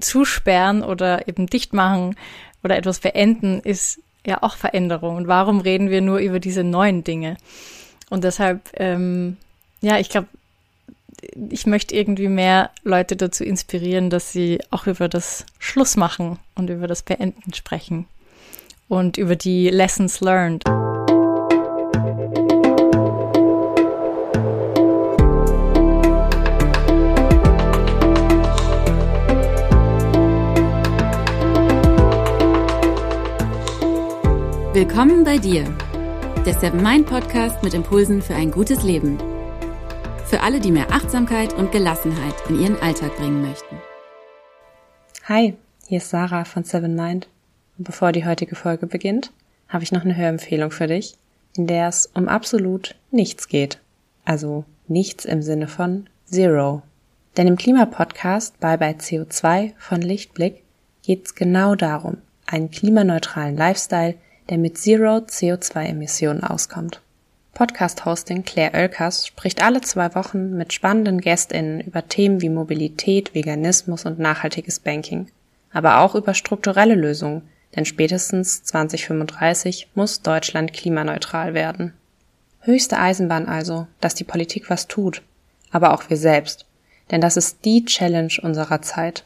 zusperren oder eben dicht machen oder etwas beenden ist ja auch Veränderung. Und warum reden wir nur über diese neuen Dinge? Und deshalb, ähm, ja, ich glaube, ich möchte irgendwie mehr Leute dazu inspirieren, dass sie auch über das Schluss machen und über das Beenden sprechen und über die Lessons learned. Willkommen bei dir, der Seven Mind Podcast mit Impulsen für ein gutes Leben. Für alle, die mehr Achtsamkeit und Gelassenheit in ihren Alltag bringen möchten. Hi, hier ist Sarah von Seven Mind. Und bevor die heutige Folge beginnt, habe ich noch eine Hörempfehlung für dich, in der es um absolut nichts geht. Also nichts im Sinne von Zero. Denn im Klimapodcast Bye Bye CO2 von Lichtblick geht es genau darum, einen klimaneutralen Lifestyle der mit Zero CO2-Emissionen auskommt. Podcast-Hosting Claire Oelkers spricht alle zwei Wochen mit spannenden GästInnen über Themen wie Mobilität, Veganismus und nachhaltiges Banking. Aber auch über strukturelle Lösungen, denn spätestens 2035 muss Deutschland klimaneutral werden. Höchste Eisenbahn also, dass die Politik was tut, aber auch wir selbst, denn das ist die Challenge unserer Zeit.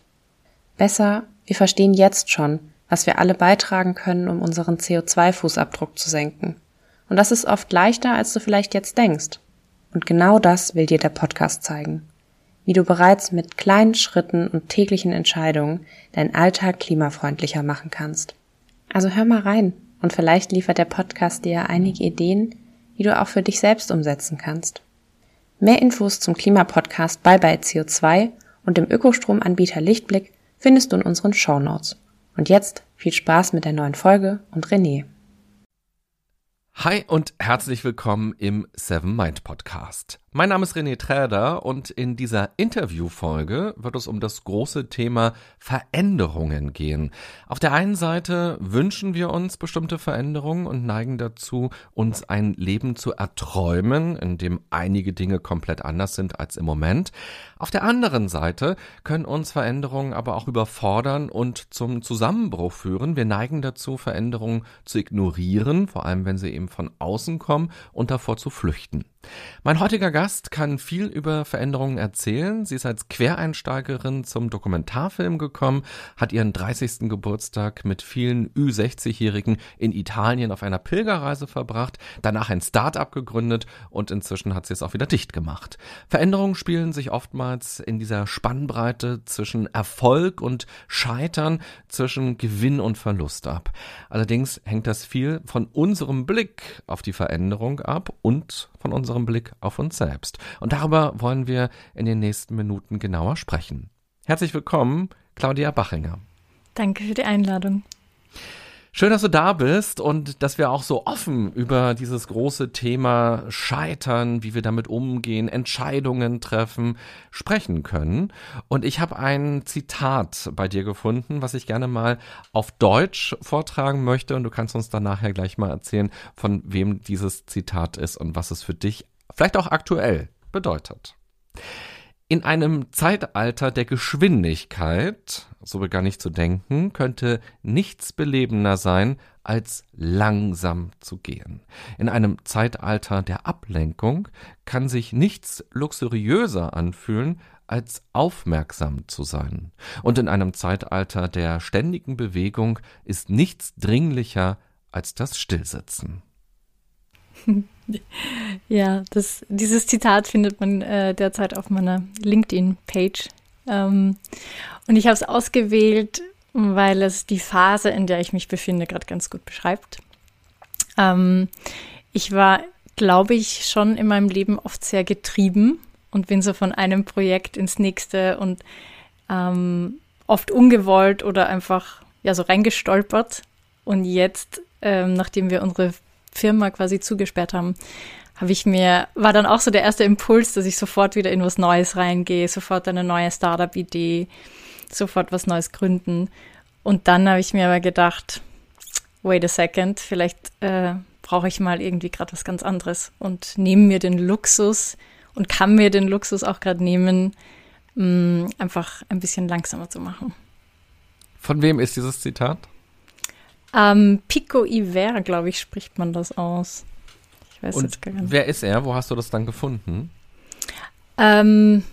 Besser, wir verstehen jetzt schon, was wir alle beitragen können, um unseren CO2-Fußabdruck zu senken. Und das ist oft leichter, als du vielleicht jetzt denkst. Und genau das will dir der Podcast zeigen. Wie du bereits mit kleinen Schritten und täglichen Entscheidungen deinen Alltag klimafreundlicher machen kannst. Also hör mal rein und vielleicht liefert der Podcast dir einige Ideen, wie du auch für dich selbst umsetzen kannst. Mehr Infos zum Klimapodcast Bye Bye CO2 und dem Ökostromanbieter Lichtblick findest du in unseren Show Notes. Und jetzt viel Spaß mit der neuen Folge und René. Hi und herzlich willkommen im Seven Mind Podcast. Mein Name ist René Träder und in dieser Interviewfolge wird es um das große Thema Veränderungen gehen. Auf der einen Seite wünschen wir uns bestimmte Veränderungen und neigen dazu, uns ein Leben zu erträumen, in dem einige Dinge komplett anders sind als im Moment. Auf der anderen Seite können uns Veränderungen aber auch überfordern und zum Zusammenbruch führen. Wir neigen dazu, Veränderungen zu ignorieren, vor allem wenn sie eben von außen kommen und davor zu flüchten. Mein heutiger Gast kann viel über Veränderungen erzählen. Sie ist als Quereinsteigerin zum Dokumentarfilm gekommen, hat ihren 30. Geburtstag mit vielen Ü60-Jährigen in Italien auf einer Pilgerreise verbracht, danach ein Start-up gegründet und inzwischen hat sie es auch wieder dicht gemacht. Veränderungen spielen sich oftmals in dieser Spannbreite zwischen Erfolg und Scheitern, zwischen Gewinn und Verlust ab. Allerdings hängt das viel von unserem Blick auf die Veränderung ab und von unserem Blick auf uns selbst. Und darüber wollen wir in den nächsten Minuten genauer sprechen. Herzlich willkommen, Claudia Bachinger. Danke für die Einladung. Schön, dass du da bist und dass wir auch so offen über dieses große Thema Scheitern, wie wir damit umgehen, Entscheidungen treffen, sprechen können. Und ich habe ein Zitat bei dir gefunden, was ich gerne mal auf Deutsch vortragen möchte. Und du kannst uns dann nachher gleich mal erzählen, von wem dieses Zitat ist und was es für dich vielleicht auch aktuell bedeutet. In einem Zeitalter der Geschwindigkeit, so begann ich zu denken, könnte nichts belebender sein, als langsam zu gehen. In einem Zeitalter der Ablenkung kann sich nichts luxuriöser anfühlen, als aufmerksam zu sein. Und in einem Zeitalter der ständigen Bewegung ist nichts dringlicher als das Stillsitzen. Ja, das, dieses Zitat findet man äh, derzeit auf meiner LinkedIn-Page. Ähm, und ich habe es ausgewählt, weil es die Phase, in der ich mich befinde, gerade ganz gut beschreibt. Ähm, ich war, glaube ich, schon in meinem Leben oft sehr getrieben und bin so von einem Projekt ins nächste und ähm, oft ungewollt oder einfach ja so reingestolpert. Und jetzt, ähm, nachdem wir unsere Firma quasi zugesperrt haben, habe ich mir, war dann auch so der erste Impuls, dass ich sofort wieder in was Neues reingehe, sofort eine neue Startup-Idee, sofort was Neues gründen. Und dann habe ich mir aber gedacht, wait a second, vielleicht äh, brauche ich mal irgendwie gerade was ganz anderes und nehme mir den Luxus und kann mir den Luxus auch gerade nehmen, mh, einfach ein bisschen langsamer zu machen. Von wem ist dieses Zitat? Ähm, Pico Iver, glaube ich, spricht man das aus. Ich weiß Und jetzt gar nicht. Wer ist er? Wo hast du das dann gefunden? Ähm,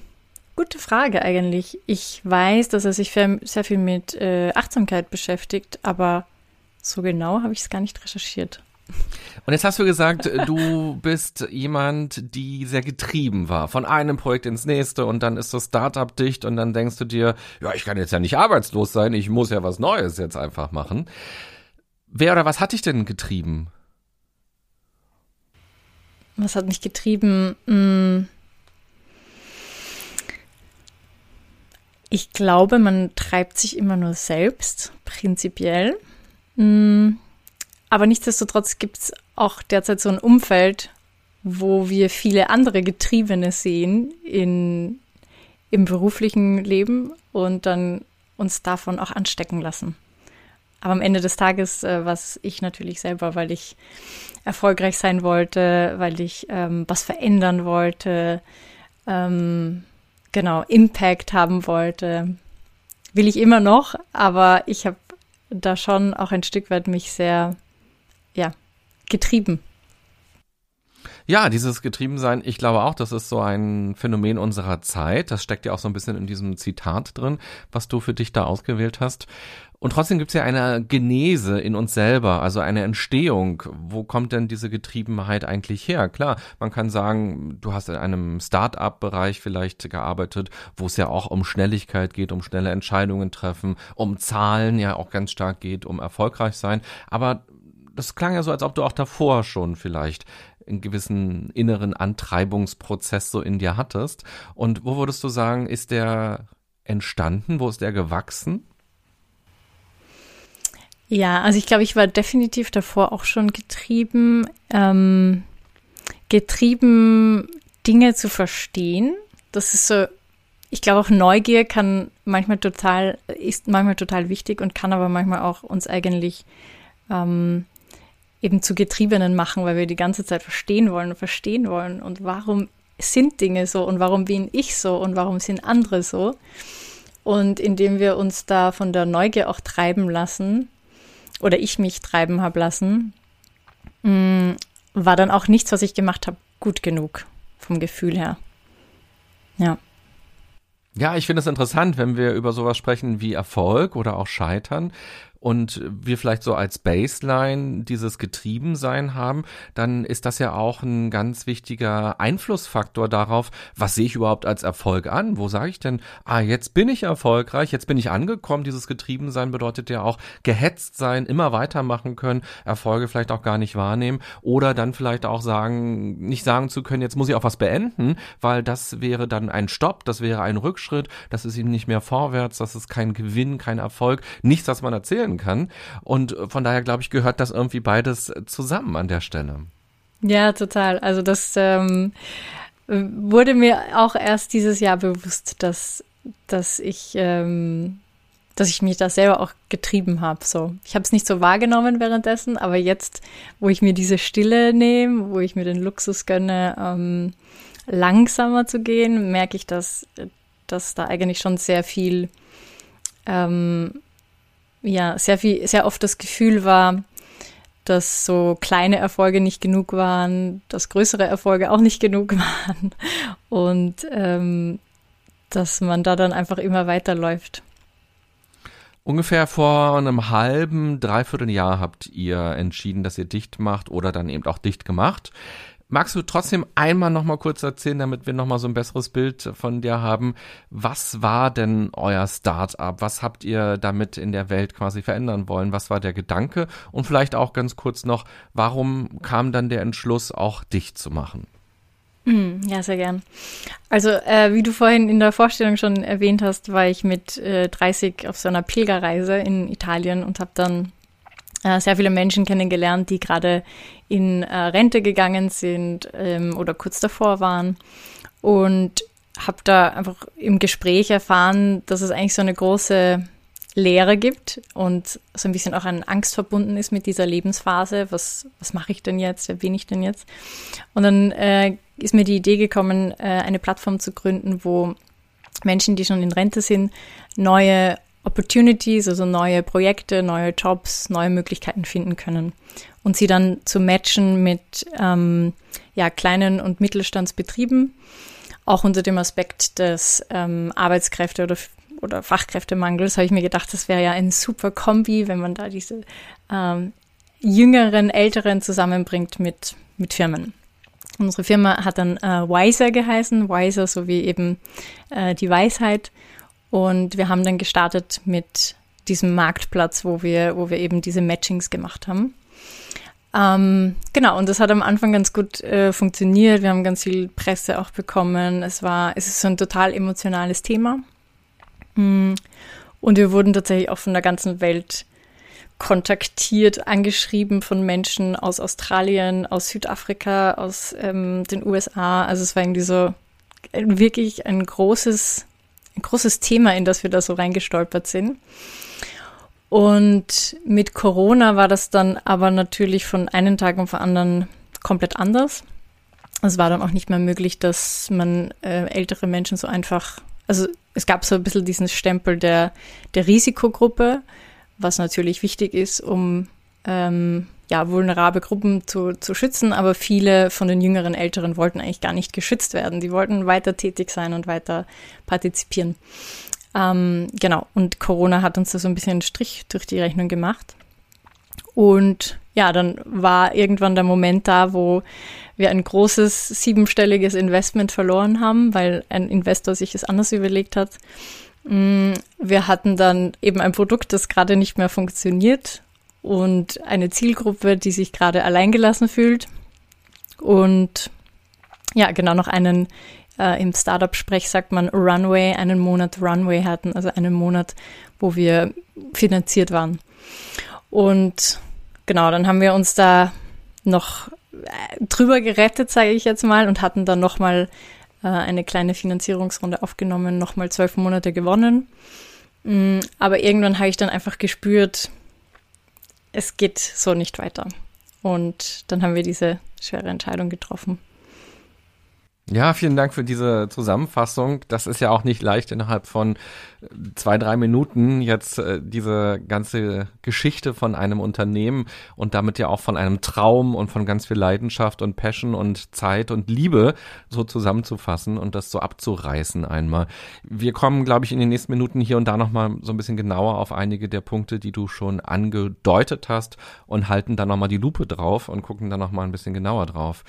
gute Frage eigentlich. Ich weiß, dass er sich sehr viel mit äh, Achtsamkeit beschäftigt, aber so genau habe ich es gar nicht recherchiert. Und jetzt hast du gesagt, du bist jemand, die sehr getrieben war, von einem Projekt ins nächste und dann ist das Startup dicht und dann denkst du dir, ja, ich kann jetzt ja nicht arbeitslos sein, ich muss ja was Neues jetzt einfach machen. Wer oder was hat dich denn getrieben? Was hat mich getrieben? Hm. Ich glaube, man treibt sich immer nur selbst, prinzipiell. Hm. Aber nichtsdestotrotz gibt es auch derzeit so ein Umfeld, wo wir viele andere Getriebene sehen in, im beruflichen Leben und dann uns davon auch anstecken lassen. Aber am Ende des Tages äh, was ich natürlich selber, weil ich erfolgreich sein wollte, weil ich ähm, was verändern wollte, ähm, genau, Impact haben wollte. Will ich immer noch, aber ich habe da schon auch ein Stück weit mich sehr ja, getrieben. Ja, dieses Getriebensein, ich glaube auch, das ist so ein Phänomen unserer Zeit. Das steckt ja auch so ein bisschen in diesem Zitat drin, was du für dich da ausgewählt hast. Und trotzdem gibt es ja eine Genese in uns selber, also eine Entstehung. Wo kommt denn diese Getriebenheit eigentlich her? Klar, man kann sagen, du hast in einem Start-up-Bereich vielleicht gearbeitet, wo es ja auch um Schnelligkeit geht, um schnelle Entscheidungen treffen, um Zahlen ja auch ganz stark geht, um erfolgreich sein. Aber das klang ja so, als ob du auch davor schon vielleicht einen gewissen inneren Antreibungsprozess so in dir hattest. Und wo würdest du sagen, ist der entstanden? Wo ist der gewachsen? Ja, also ich glaube, ich war definitiv davor auch schon getrieben, ähm, getrieben, Dinge zu verstehen. Das ist so, ich glaube auch Neugier kann manchmal total, ist manchmal total wichtig und kann aber manchmal auch uns eigentlich ähm, eben zu Getriebenen machen, weil wir die ganze Zeit verstehen wollen und verstehen wollen. Und warum sind Dinge so und warum bin ich so und warum sind andere so? Und indem wir uns da von der Neugier auch treiben lassen, oder ich mich treiben habe lassen, mm, war dann auch nichts, was ich gemacht habe, gut genug vom Gefühl her. Ja. Ja, ich finde es interessant, wenn wir über sowas sprechen wie Erfolg oder auch Scheitern, und wir vielleicht so als Baseline dieses Getriebensein haben, dann ist das ja auch ein ganz wichtiger Einflussfaktor darauf, was sehe ich überhaupt als Erfolg an? Wo sage ich denn, ah, jetzt bin ich erfolgreich, jetzt bin ich angekommen. Dieses Getriebensein bedeutet ja auch gehetzt sein, immer weitermachen können, Erfolge vielleicht auch gar nicht wahrnehmen oder dann vielleicht auch sagen, nicht sagen zu können, jetzt muss ich auch was beenden, weil das wäre dann ein Stopp, das wäre ein Rückschritt, das ist eben nicht mehr vorwärts, das ist kein Gewinn, kein Erfolg, nichts, was man erzählen werden kann. Und von daher, glaube ich, gehört das irgendwie beides zusammen an der Stelle. Ja, total. Also das ähm, wurde mir auch erst dieses Jahr bewusst, dass, dass ich ähm, dass ich mich da selber auch getrieben habe. So, ich habe es nicht so wahrgenommen währenddessen, aber jetzt, wo ich mir diese Stille nehme, wo ich mir den Luxus gönne, ähm, langsamer zu gehen, merke ich, dass, dass da eigentlich schon sehr viel ähm, ja sehr viel, sehr oft das Gefühl war, dass so kleine Erfolge nicht genug waren, dass größere Erfolge auch nicht genug waren und ähm, dass man da dann einfach immer weiterläuft. Ungefähr vor einem halben, dreiviertel Jahr habt ihr entschieden, dass ihr dicht macht oder dann eben auch dicht gemacht. Magst du trotzdem einmal noch mal kurz erzählen, damit wir noch mal so ein besseres Bild von dir haben? Was war denn euer Start-up? Was habt ihr damit in der Welt quasi verändern wollen? Was war der Gedanke? Und vielleicht auch ganz kurz noch, warum kam dann der Entschluss, auch dich zu machen? Hm, ja, sehr gern. Also, äh, wie du vorhin in der Vorstellung schon erwähnt hast, war ich mit äh, 30 auf so einer Pilgerreise in Italien und habe dann sehr viele Menschen kennengelernt, die gerade in äh, Rente gegangen sind ähm, oder kurz davor waren. Und habe da einfach im Gespräch erfahren, dass es eigentlich so eine große Lehre gibt und so ein bisschen auch an Angst verbunden ist mit dieser Lebensphase. Was, was mache ich denn jetzt? Wer bin ich denn jetzt? Und dann äh, ist mir die Idee gekommen, äh, eine Plattform zu gründen, wo Menschen, die schon in Rente sind, neue Opportunities, also neue Projekte, neue Jobs, neue Möglichkeiten finden können. Und sie dann zu matchen mit ähm, ja, kleinen und Mittelstandsbetrieben, auch unter dem Aspekt des ähm, Arbeitskräfte- oder, oder Fachkräftemangels, habe ich mir gedacht, das wäre ja ein super Kombi, wenn man da diese ähm, jüngeren, älteren zusammenbringt mit, mit Firmen. Unsere Firma hat dann äh, Wiser geheißen, Wiser sowie eben äh, die Weisheit. Und wir haben dann gestartet mit diesem Marktplatz, wo wir, wo wir eben diese Matchings gemacht haben. Ähm, genau, und das hat am Anfang ganz gut äh, funktioniert. Wir haben ganz viel Presse auch bekommen. Es war, es ist so ein total emotionales Thema. Mm. Und wir wurden tatsächlich auch von der ganzen Welt kontaktiert, angeschrieben von Menschen aus Australien, aus Südafrika, aus ähm, den USA. Also es war irgendwie so wirklich ein großes, ein großes Thema, in das wir da so reingestolpert sind. Und mit Corona war das dann aber natürlich von einem Tag auf den anderen komplett anders. Es war dann auch nicht mehr möglich, dass man äh, ältere Menschen so einfach, also es gab so ein bisschen diesen Stempel der, der Risikogruppe, was natürlich wichtig ist, um ähm, ja, vulnerable Gruppen zu, zu schützen, aber viele von den jüngeren Älteren wollten eigentlich gar nicht geschützt werden. Die wollten weiter tätig sein und weiter partizipieren. Ähm, genau, und Corona hat uns da so ein bisschen einen Strich durch die Rechnung gemacht. Und ja, dann war irgendwann der Moment da, wo wir ein großes siebenstelliges Investment verloren haben, weil ein Investor sich es anders überlegt hat. Mm, wir hatten dann eben ein Produkt, das gerade nicht mehr funktioniert und eine Zielgruppe, die sich gerade alleingelassen fühlt. Und ja, genau noch einen äh, im Startup-Sprech sagt man Runway, einen Monat Runway hatten, also einen Monat, wo wir finanziert waren. Und genau, dann haben wir uns da noch äh, drüber gerettet, sage ich jetzt mal, und hatten dann nochmal äh, eine kleine Finanzierungsrunde aufgenommen, nochmal zwölf Monate gewonnen. Mm, aber irgendwann habe ich dann einfach gespürt, es geht so nicht weiter. Und dann haben wir diese schwere Entscheidung getroffen. Ja, vielen Dank für diese Zusammenfassung. Das ist ja auch nicht leicht innerhalb von äh, zwei, drei Minuten jetzt äh, diese ganze Geschichte von einem Unternehmen und damit ja auch von einem Traum und von ganz viel Leidenschaft und Passion und Zeit und Liebe so zusammenzufassen und das so abzureißen einmal. Wir kommen, glaube ich, in den nächsten Minuten hier und da nochmal so ein bisschen genauer auf einige der Punkte, die du schon angedeutet hast und halten dann nochmal die Lupe drauf und gucken dann nochmal ein bisschen genauer drauf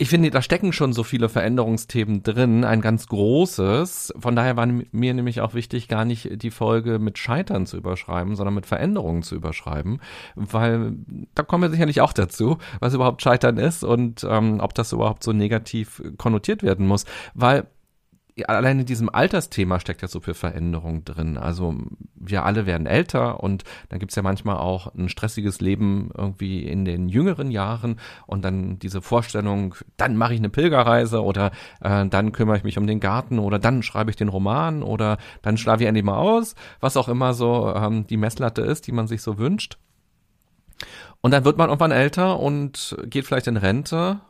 ich finde, da stecken schon so viele Veränderungsthemen drin, ein ganz großes. Von daher war mir nämlich auch wichtig, gar nicht die Folge mit Scheitern zu überschreiben, sondern mit Veränderungen zu überschreiben, weil da kommen wir sicherlich auch dazu, was überhaupt Scheitern ist und ähm, ob das überhaupt so negativ konnotiert werden muss, weil allein in diesem Altersthema steckt ja so viel Veränderung drin. Also wir alle werden älter und dann gibt's ja manchmal auch ein stressiges Leben irgendwie in den jüngeren Jahren und dann diese Vorstellung, dann mache ich eine Pilgerreise oder äh, dann kümmere ich mich um den Garten oder dann schreibe ich den Roman oder dann schlafe ich endlich mal aus, was auch immer so ähm, die Messlatte ist, die man sich so wünscht. Und dann wird man irgendwann älter und geht vielleicht in Rente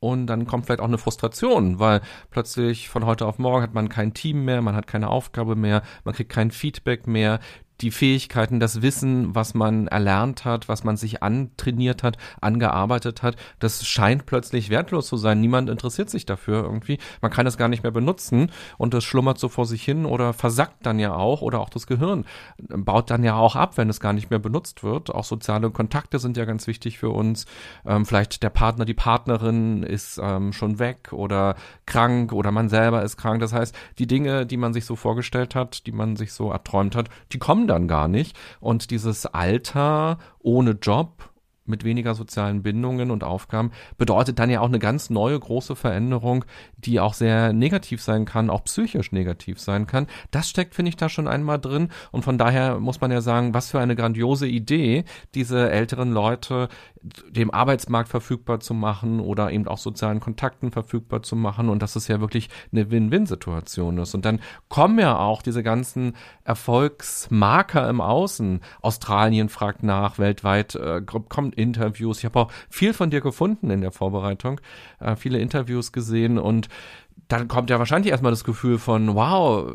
und dann kommt vielleicht auch eine Frustration, weil plötzlich von heute auf morgen hat man kein Team mehr, man hat keine Aufgabe mehr, man kriegt kein Feedback mehr, die Fähigkeiten, das Wissen, was man erlernt hat, was man sich antrainiert hat, angearbeitet hat, das scheint plötzlich wertlos zu sein. Niemand interessiert sich dafür irgendwie. Man kann es gar nicht mehr benutzen und das schlummert so vor sich hin oder versackt dann ja auch oder auch das Gehirn baut dann ja auch ab, wenn es gar nicht mehr benutzt wird. Auch soziale Kontakte sind ja ganz wichtig für uns. Ähm, vielleicht der Partner, die Partnerin ist ähm, schon weg oder krank oder man selber ist krank. Das heißt, die Dinge, die man sich so vorgestellt hat, die man sich so erträumt hat, die kommen dann gar nicht. Und dieses Alter ohne Job mit weniger sozialen Bindungen und Aufgaben bedeutet dann ja auch eine ganz neue große Veränderung, die auch sehr negativ sein kann, auch psychisch negativ sein kann. Das steckt, finde ich, da schon einmal drin. Und von daher muss man ja sagen, was für eine grandiose Idee, diese älteren Leute dem Arbeitsmarkt verfügbar zu machen oder eben auch sozialen Kontakten verfügbar zu machen und dass es ja wirklich eine Win-Win-Situation ist. Und dann kommen ja auch diese ganzen Erfolgsmarker im Außen. Australien fragt nach, weltweit äh, kommt Interviews. Ich habe auch viel von dir gefunden in der Vorbereitung, äh, viele Interviews gesehen und dann kommt ja wahrscheinlich erstmal das Gefühl von, wow,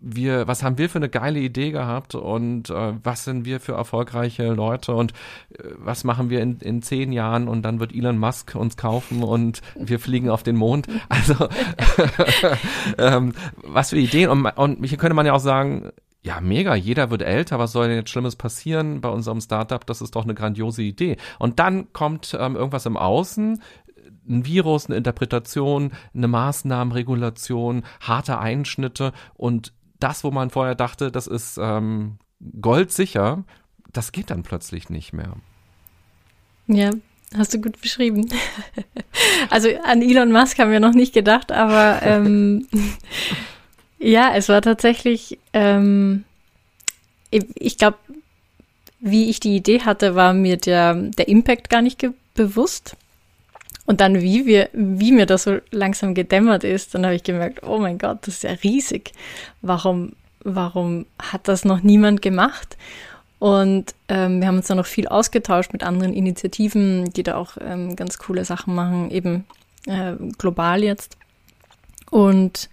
wir, was haben wir für eine geile Idee gehabt und äh, was sind wir für erfolgreiche Leute und äh, was machen wir in, in zehn Jahren und dann wird Elon Musk uns kaufen und wir fliegen auf den Mond. Also ähm, was für Ideen und, und hier könnte man ja auch sagen, ja, mega, jeder wird älter, was soll denn jetzt Schlimmes passieren bei unserem Startup? Das ist doch eine grandiose Idee. Und dann kommt ähm, irgendwas im Außen, ein Virus, eine Interpretation, eine Maßnahmenregulation, harte Einschnitte und das, wo man vorher dachte, das ist ähm, goldsicher, das geht dann plötzlich nicht mehr. Ja, hast du gut beschrieben. also an Elon Musk haben wir noch nicht gedacht, aber ähm, ja, es war tatsächlich, ähm, ich glaube, wie ich die Idee hatte, war mir der, der Impact gar nicht bewusst. Und dann, wie, wir, wie mir das so langsam gedämmert ist, dann habe ich gemerkt, oh mein Gott, das ist ja riesig. Warum, warum hat das noch niemand gemacht? Und ähm, wir haben uns dann noch viel ausgetauscht mit anderen Initiativen, die da auch ähm, ganz coole Sachen machen, eben äh, global jetzt. Und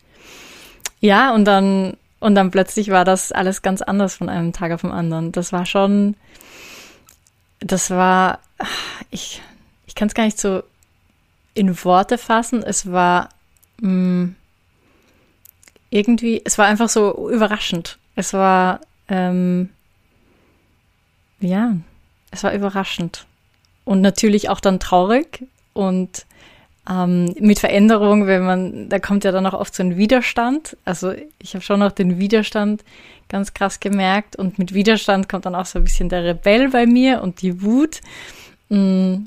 ja, und dann, und dann plötzlich war das alles ganz anders von einem Tag auf den anderen. Das war schon, das war, ich, ich kann es gar nicht so in Worte fassen. Es war mh, mm, irgendwie, es war einfach so überraschend. Es war, ähm, ja, es war überraschend. Und natürlich auch dann traurig und ähm, mit Veränderung, wenn man, da kommt ja dann auch oft so ein Widerstand. Also ich habe schon auch den Widerstand ganz krass gemerkt und mit Widerstand kommt dann auch so ein bisschen der Rebell bei mir und die Wut. Mm,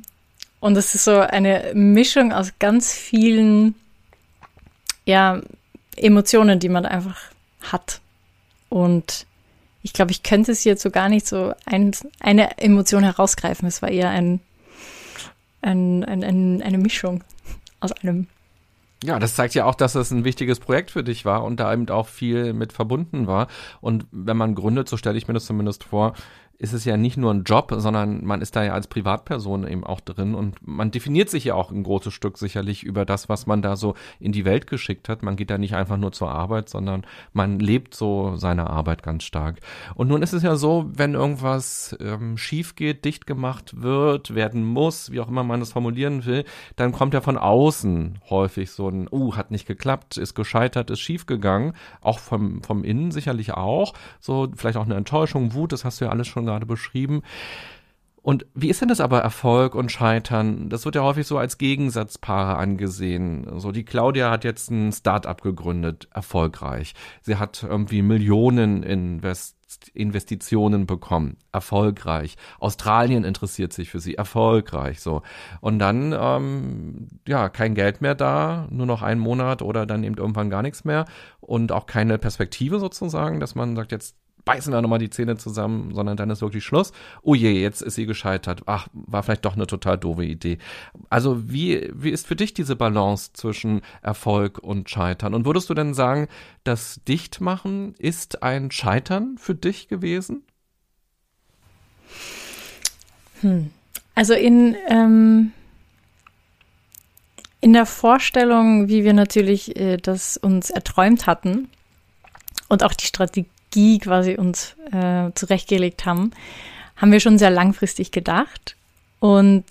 und es ist so eine Mischung aus ganz vielen, ja, Emotionen, die man einfach hat. Und ich glaube, ich könnte es jetzt so gar nicht so ein, eine Emotion herausgreifen. Es war eher ein, ein, ein, ein, eine Mischung aus allem. Ja, das zeigt ja auch, dass es ein wichtiges Projekt für dich war und da eben auch viel mit verbunden war. Und wenn man gründet, so stelle ich mir das zumindest vor, ist es ja nicht nur ein Job, sondern man ist da ja als Privatperson eben auch drin und man definiert sich ja auch ein großes Stück sicherlich über das, was man da so in die Welt geschickt hat. Man geht da nicht einfach nur zur Arbeit, sondern man lebt so seine Arbeit ganz stark. Und nun ist es ja so, wenn irgendwas ähm, schief geht, dicht gemacht wird, werden muss, wie auch immer man das formulieren will, dann kommt ja von außen häufig so ein, uh, hat nicht geklappt, ist gescheitert, ist schief gegangen, auch vom, vom Innen sicherlich auch, so vielleicht auch eine Enttäuschung, Wut, das hast du ja alles schon gerade beschrieben. Und wie ist denn das aber Erfolg und Scheitern? Das wird ja häufig so als Gegensatzpaare angesehen. So die Claudia hat jetzt ein Start-up gegründet, erfolgreich. Sie hat irgendwie Millionen Invest Investitionen bekommen, erfolgreich. Australien interessiert sich für sie, erfolgreich. So und dann ähm, ja kein Geld mehr da, nur noch einen Monat oder dann eben irgendwann gar nichts mehr und auch keine Perspektive sozusagen, dass man sagt jetzt beißen wir nochmal die Zähne zusammen, sondern dann ist wirklich Schluss. Oh je, jetzt ist sie gescheitert. Ach, war vielleicht doch eine total doofe Idee. Also wie, wie ist für dich diese Balance zwischen Erfolg und Scheitern? Und würdest du denn sagen, das Dichtmachen ist ein Scheitern für dich gewesen? Hm. Also in, ähm, in der Vorstellung, wie wir natürlich äh, das uns erträumt hatten und auch die Strategie, Strategie quasi uns äh, zurechtgelegt haben, haben wir schon sehr langfristig gedacht. Und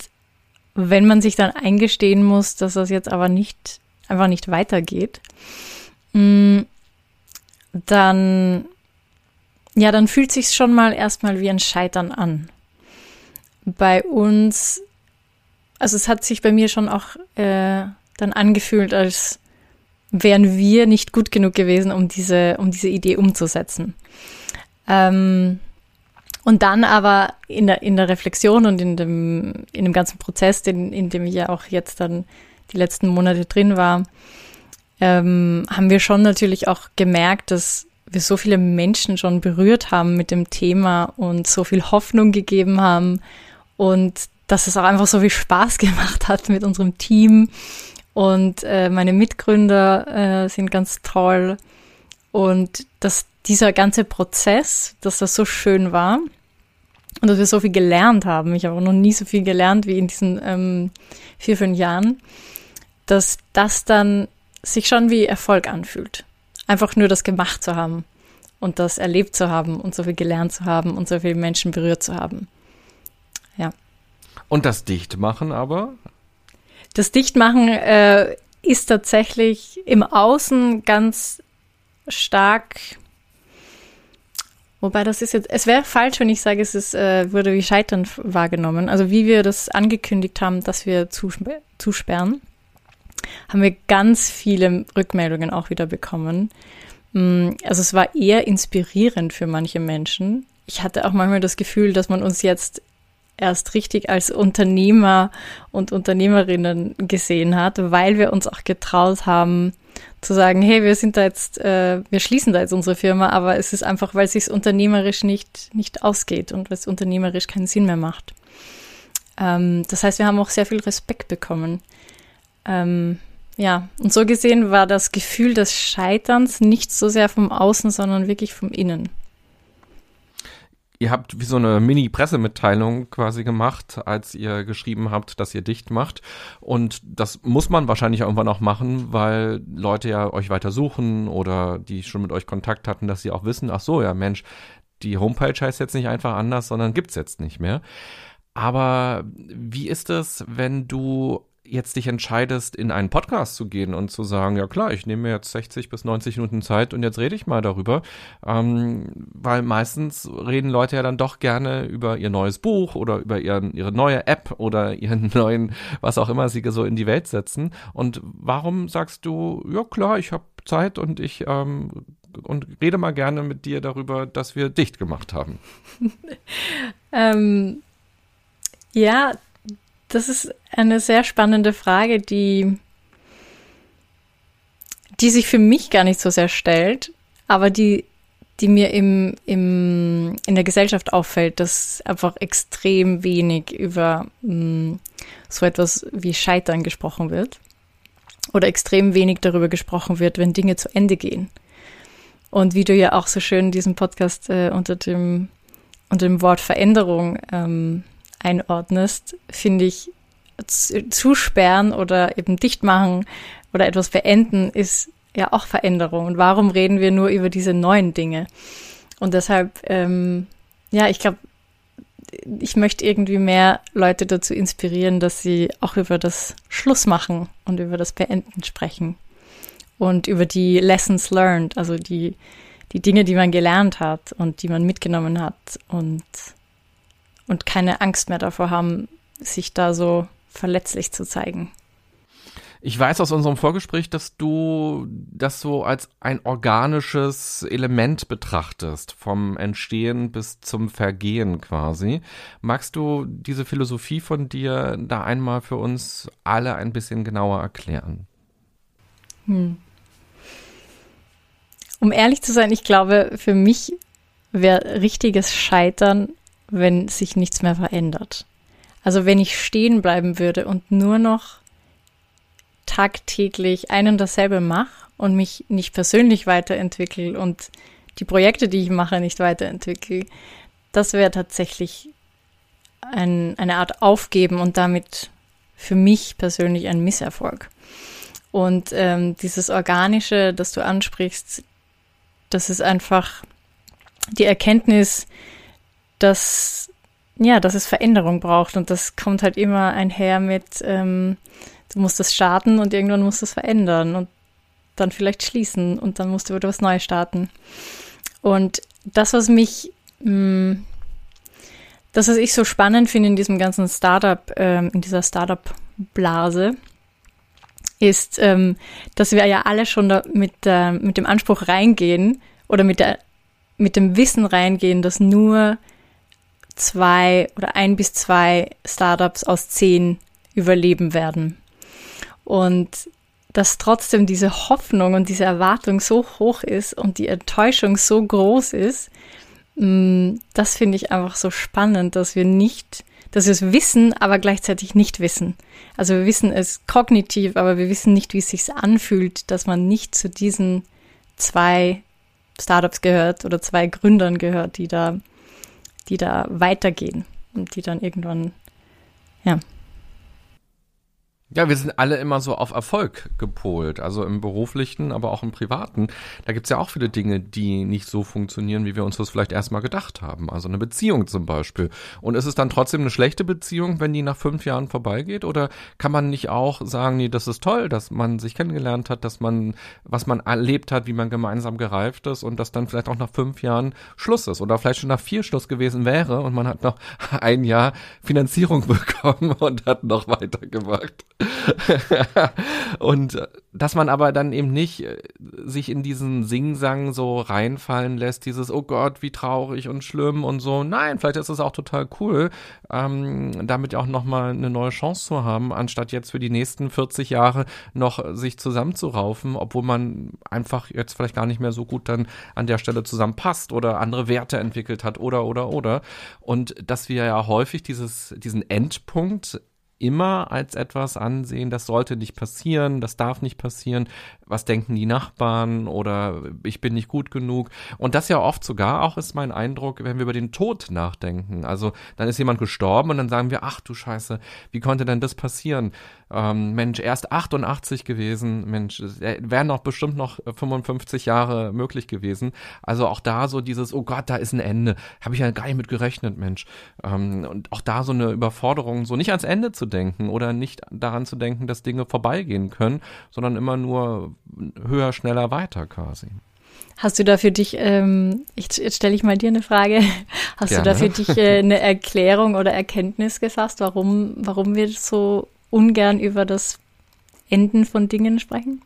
wenn man sich dann eingestehen muss, dass das jetzt aber nicht, einfach nicht weitergeht, mm, dann, ja, dann fühlt sich schon mal erstmal wie ein Scheitern an. Bei uns, also es hat sich bei mir schon auch äh, dann angefühlt, als wären wir nicht gut genug gewesen, um diese, um diese Idee umzusetzen. Ähm, und dann aber in der, in der Reflexion und in dem, in dem ganzen Prozess, den, in dem ich ja auch jetzt dann die letzten Monate drin war, ähm, haben wir schon natürlich auch gemerkt, dass wir so viele Menschen schon berührt haben mit dem Thema und so viel Hoffnung gegeben haben und dass es auch einfach so viel Spaß gemacht hat mit unserem Team und äh, meine Mitgründer äh, sind ganz toll. Und dass dieser ganze Prozess, dass das so schön war und dass wir so viel gelernt haben. Ich habe auch noch nie so viel gelernt wie in diesen ähm, vier, fünf Jahren, dass das dann sich schon wie Erfolg anfühlt. Einfach nur das gemacht zu haben und das erlebt zu haben und so viel gelernt zu haben und so viele Menschen berührt zu haben. Ja. Und das Dichtmachen aber? Das Dichtmachen äh, ist tatsächlich im Außen ganz stark Wobei das ist jetzt, es wäre falsch, wenn ich sage, es ist, äh, wurde wie Scheitern wahrgenommen. Also wie wir das angekündigt haben, dass wir zusper zusperren, haben wir ganz viele Rückmeldungen auch wieder bekommen. Mm, also es war eher inspirierend für manche Menschen. Ich hatte auch manchmal das Gefühl, dass man uns jetzt erst richtig als Unternehmer und Unternehmerinnen gesehen hat, weil wir uns auch getraut haben, zu sagen, hey, wir sind da jetzt, äh, wir schließen da jetzt unsere Firma, aber es ist einfach, weil es sich unternehmerisch nicht, nicht ausgeht und weil es unternehmerisch keinen Sinn mehr macht. Ähm, das heißt, wir haben auch sehr viel Respekt bekommen. Ähm, ja, und so gesehen war das Gefühl des Scheiterns nicht so sehr vom Außen, sondern wirklich vom Innen ihr habt wie so eine Mini-Pressemitteilung quasi gemacht, als ihr geschrieben habt, dass ihr dicht macht. Und das muss man wahrscheinlich irgendwann auch machen, weil Leute ja euch weiter suchen oder die schon mit euch Kontakt hatten, dass sie auch wissen, ach so, ja Mensch, die Homepage heißt jetzt nicht einfach anders, sondern gibt's jetzt nicht mehr. Aber wie ist es, wenn du jetzt dich entscheidest, in einen Podcast zu gehen und zu sagen, ja klar, ich nehme mir jetzt 60 bis 90 Minuten Zeit und jetzt rede ich mal darüber, ähm, weil meistens reden Leute ja dann doch gerne über ihr neues Buch oder über ihren, ihre neue App oder ihren neuen, was auch immer sie so in die Welt setzen. Und warum sagst du, ja klar, ich habe Zeit und ich ähm, und rede mal gerne mit dir darüber, dass wir dicht gemacht haben? ähm, ja, das ist eine sehr spannende Frage, die, die sich für mich gar nicht so sehr stellt, aber die, die mir im, im, in der Gesellschaft auffällt, dass einfach extrem wenig über mh, mm, so etwas wie Scheitern gesprochen wird. Oder extrem wenig darüber gesprochen wird, wenn Dinge zu Ende gehen. Und wie du ja auch so schön diesen Podcast äh, unter, dem, unter dem Wort Veränderung ähm, einordnest, finde ich, zusperren oder eben dicht machen oder etwas beenden ist ja auch Veränderung. Und warum reden wir nur über diese neuen Dinge? Und deshalb, ähm, ja, ich glaube, ich möchte irgendwie mehr Leute dazu inspirieren, dass sie auch über das Schluss machen und über das Beenden sprechen. Und über die Lessons learned, also die, die Dinge, die man gelernt hat und die man mitgenommen hat und und keine Angst mehr davor haben, sich da so verletzlich zu zeigen. Ich weiß aus unserem Vorgespräch, dass du das so als ein organisches Element betrachtest, vom Entstehen bis zum Vergehen quasi. Magst du diese Philosophie von dir da einmal für uns alle ein bisschen genauer erklären? Hm. Um ehrlich zu sein, ich glaube, für mich wäre richtiges Scheitern wenn sich nichts mehr verändert. Also wenn ich stehen bleiben würde und nur noch tagtäglich ein und dasselbe mache und mich nicht persönlich weiterentwickle und die Projekte, die ich mache, nicht weiterentwickle, das wäre tatsächlich ein, eine Art Aufgeben und damit für mich persönlich ein Misserfolg. Und ähm, dieses Organische, das du ansprichst, das ist einfach die Erkenntnis, dass, ja, dass es Veränderung braucht und das kommt halt immer einher mit, ähm, du musst das starten und irgendwann musst du es verändern und dann vielleicht schließen und dann musst du wieder was Neues starten. Und das, was mich, mh, mm, das, was ich so spannend finde in diesem ganzen Startup, ähm, in dieser Startup-Blase, ist, ähm, dass wir ja alle schon da mit, äh, mit dem Anspruch reingehen oder mit, der, mit dem Wissen reingehen, dass nur zwei oder ein bis zwei Startups aus zehn überleben werden. Und dass trotzdem diese Hoffnung und diese Erwartung so hoch ist und die Enttäuschung so groß ist, mm, das finde ich einfach so spannend, dass wir nicht, dass wir es wissen, aber gleichzeitig nicht wissen. Also wir wissen es kognitiv, aber wir wissen nicht, wie es sich anfühlt, dass man nicht zu diesen zwei Startups gehört oder zwei Gründern gehört, die da die da weitergehen und die dann irgendwann, ja, ja, wir sind alle immer so auf Erfolg gepolt, also im beruflichen, aber auch im privaten. Da gibt's ja auch viele Dinge, die nicht so funktionieren, wie wir uns das vielleicht erstmal gedacht haben. Also eine Beziehung zum Beispiel. Und ist es dann trotzdem eine schlechte Beziehung, wenn die nach fünf Jahren vorbeigeht? Oder kann man nicht auch sagen, nee, das ist toll, dass man sich kennengelernt hat, dass man, was man erlebt hat, wie man gemeinsam gereift ist und dass dann vielleicht auch nach fünf Jahren Schluss ist oder vielleicht schon nach vier Schluss gewesen wäre und man hat noch ein Jahr Finanzierung bekommen und hat noch weitergemacht. und äh, dass man aber dann eben nicht äh, sich in diesen Singsang so reinfallen lässt, dieses, oh Gott, wie traurig und schlimm und so. Nein, vielleicht ist es auch total cool, ähm, damit auch nochmal eine neue Chance zu haben, anstatt jetzt für die nächsten 40 Jahre noch sich zusammenzuraufen, obwohl man einfach jetzt vielleicht gar nicht mehr so gut dann an der Stelle zusammenpasst oder andere Werte entwickelt hat oder, oder, oder. Und dass wir ja häufig dieses, diesen Endpunkt immer als etwas ansehen, das sollte nicht passieren, das darf nicht passieren, was denken die Nachbarn oder ich bin nicht gut genug. Und das ja oft sogar auch ist mein Eindruck, wenn wir über den Tod nachdenken. Also dann ist jemand gestorben und dann sagen wir, ach du Scheiße, wie konnte denn das passieren? Ähm, Mensch, erst 88 gewesen, Mensch, wären noch bestimmt noch 55 Jahre möglich gewesen. Also auch da so dieses, oh Gott, da ist ein Ende. Habe ich ja gar nicht mit gerechnet, Mensch. Ähm, und auch da so eine Überforderung, so nicht ans Ende zu denken oder nicht daran zu denken, dass Dinge vorbeigehen können, sondern immer nur höher, schneller, weiter quasi. Hast du da für dich, ähm, ich, jetzt stelle ich mal dir eine Frage, hast Gerne. du da für dich äh, eine Erklärung oder Erkenntnis gefasst, warum, warum wir so ungern über das Enden von Dingen sprechen?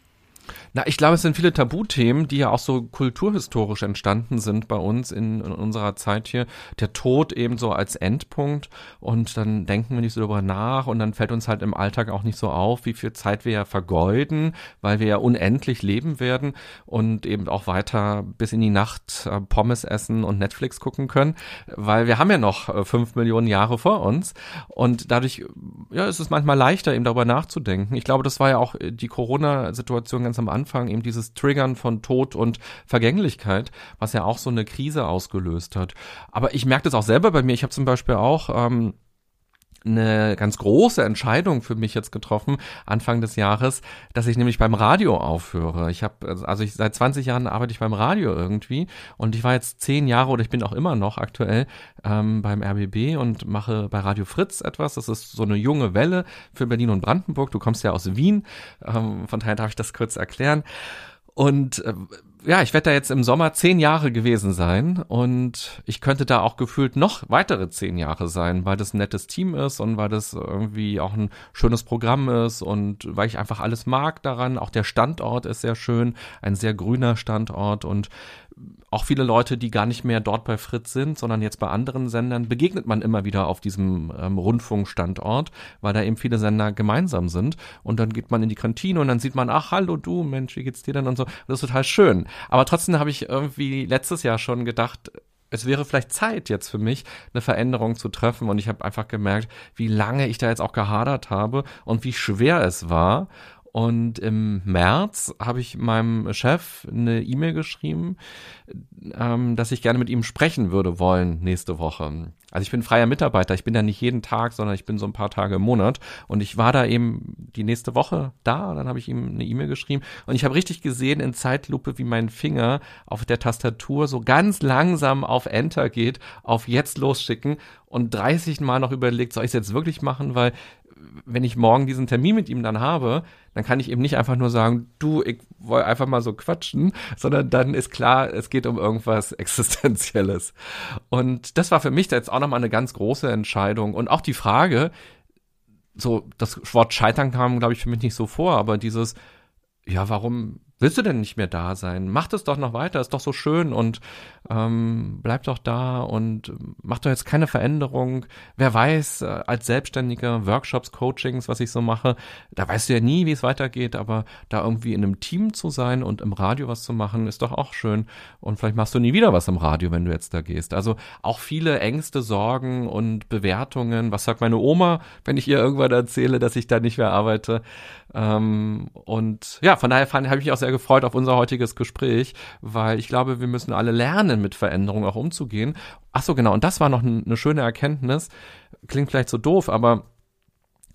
Na, ich glaube, es sind viele Tabuthemen, die ja auch so kulturhistorisch entstanden sind bei uns in, in, unserer Zeit hier. Der Tod eben so als Endpunkt und dann denken wir nicht so darüber nach und dann fällt uns halt im Alltag auch nicht so auf, wie viel Zeit wir ja vergeuden, weil wir ja unendlich leben werden und eben auch weiter bis in die Nacht äh, Pommes essen und Netflix gucken können, weil wir haben ja noch äh, fünf Millionen Jahre vor uns und dadurch ja, ist es manchmal leichter, eben darüber nachzudenken. Ich glaube, das war ja auch äh, die Corona-Situation ganz am Anfang Anfang eben dieses Triggern von Tod und Vergänglichkeit, was ja auch so eine Krise ausgelöst hat. Aber ich merke das auch selber bei mir. Ich habe zum Beispiel auch ähm, eine ganz große Entscheidung für mich jetzt getroffen, Anfang des Jahres, dass ich nämlich beim Radio aufhöre. Ich habe, also ich seit 20 Jahren arbeite ich beim Radio irgendwie und ich war jetzt zehn Jahre oder ich bin auch immer noch aktuell ähm, beim RBB und mache bei Radio Fritz etwas. Das ist so eine junge Welle für Berlin und Brandenburg. Du kommst ja aus Wien, ähm, von daher darf ich das kurz erklären. Und äh, ja, ich werde da jetzt im Sommer zehn Jahre gewesen sein und ich könnte da auch gefühlt noch weitere zehn Jahre sein, weil das ein nettes Team ist und weil das irgendwie auch ein schönes Programm ist und weil ich einfach alles mag daran. Auch der Standort ist sehr schön, ein sehr grüner Standort und auch viele Leute, die gar nicht mehr dort bei Fritz sind, sondern jetzt bei anderen Sendern, begegnet man immer wieder auf diesem ähm, Rundfunkstandort, weil da eben viele Sender gemeinsam sind. Und dann geht man in die Kantine und dann sieht man, ach, hallo du, Mensch, wie geht's dir denn und so. Das ist total schön. Aber trotzdem habe ich irgendwie letztes Jahr schon gedacht, es wäre vielleicht Zeit jetzt für mich, eine Veränderung zu treffen. Und ich habe einfach gemerkt, wie lange ich da jetzt auch gehadert habe und wie schwer es war. Und im März habe ich meinem Chef eine E-Mail geschrieben, ähm, dass ich gerne mit ihm sprechen würde wollen nächste Woche. Also ich bin freier Mitarbeiter, ich bin da nicht jeden Tag, sondern ich bin so ein paar Tage im Monat. Und ich war da eben die nächste Woche da, dann habe ich ihm eine E-Mail geschrieben und ich habe richtig gesehen in Zeitlupe, wie mein Finger auf der Tastatur so ganz langsam auf Enter geht, auf jetzt losschicken und 30 Mal noch überlegt, soll ich es jetzt wirklich machen, weil wenn ich morgen diesen Termin mit ihm dann habe, dann kann ich eben nicht einfach nur sagen, du, ich wollte einfach mal so quatschen, sondern dann ist klar, es geht um irgendwas Existenzielles. Und das war für mich jetzt auch nochmal eine ganz große Entscheidung. Und auch die Frage, so, das Wort Scheitern kam, glaube ich, für mich nicht so vor, aber dieses, ja, warum willst du denn nicht mehr da sein? Mach das doch noch weiter, ist doch so schön und ähm, bleib doch da und mach doch jetzt keine Veränderung. Wer weiß, äh, als Selbstständiger, Workshops, Coachings, was ich so mache, da weißt du ja nie, wie es weitergeht, aber da irgendwie in einem Team zu sein und im Radio was zu machen, ist doch auch schön. Und vielleicht machst du nie wieder was im Radio, wenn du jetzt da gehst. Also auch viele Ängste, Sorgen und Bewertungen. Was sagt meine Oma, wenn ich ihr irgendwann erzähle, dass ich da nicht mehr arbeite? Ähm, und ja, von daher habe ich mich auch sehr sehr gefreut auf unser heutiges Gespräch, weil ich glaube, wir müssen alle lernen, mit Veränderungen auch umzugehen. Ach so, genau. Und das war noch eine schöne Erkenntnis. Klingt vielleicht so doof, aber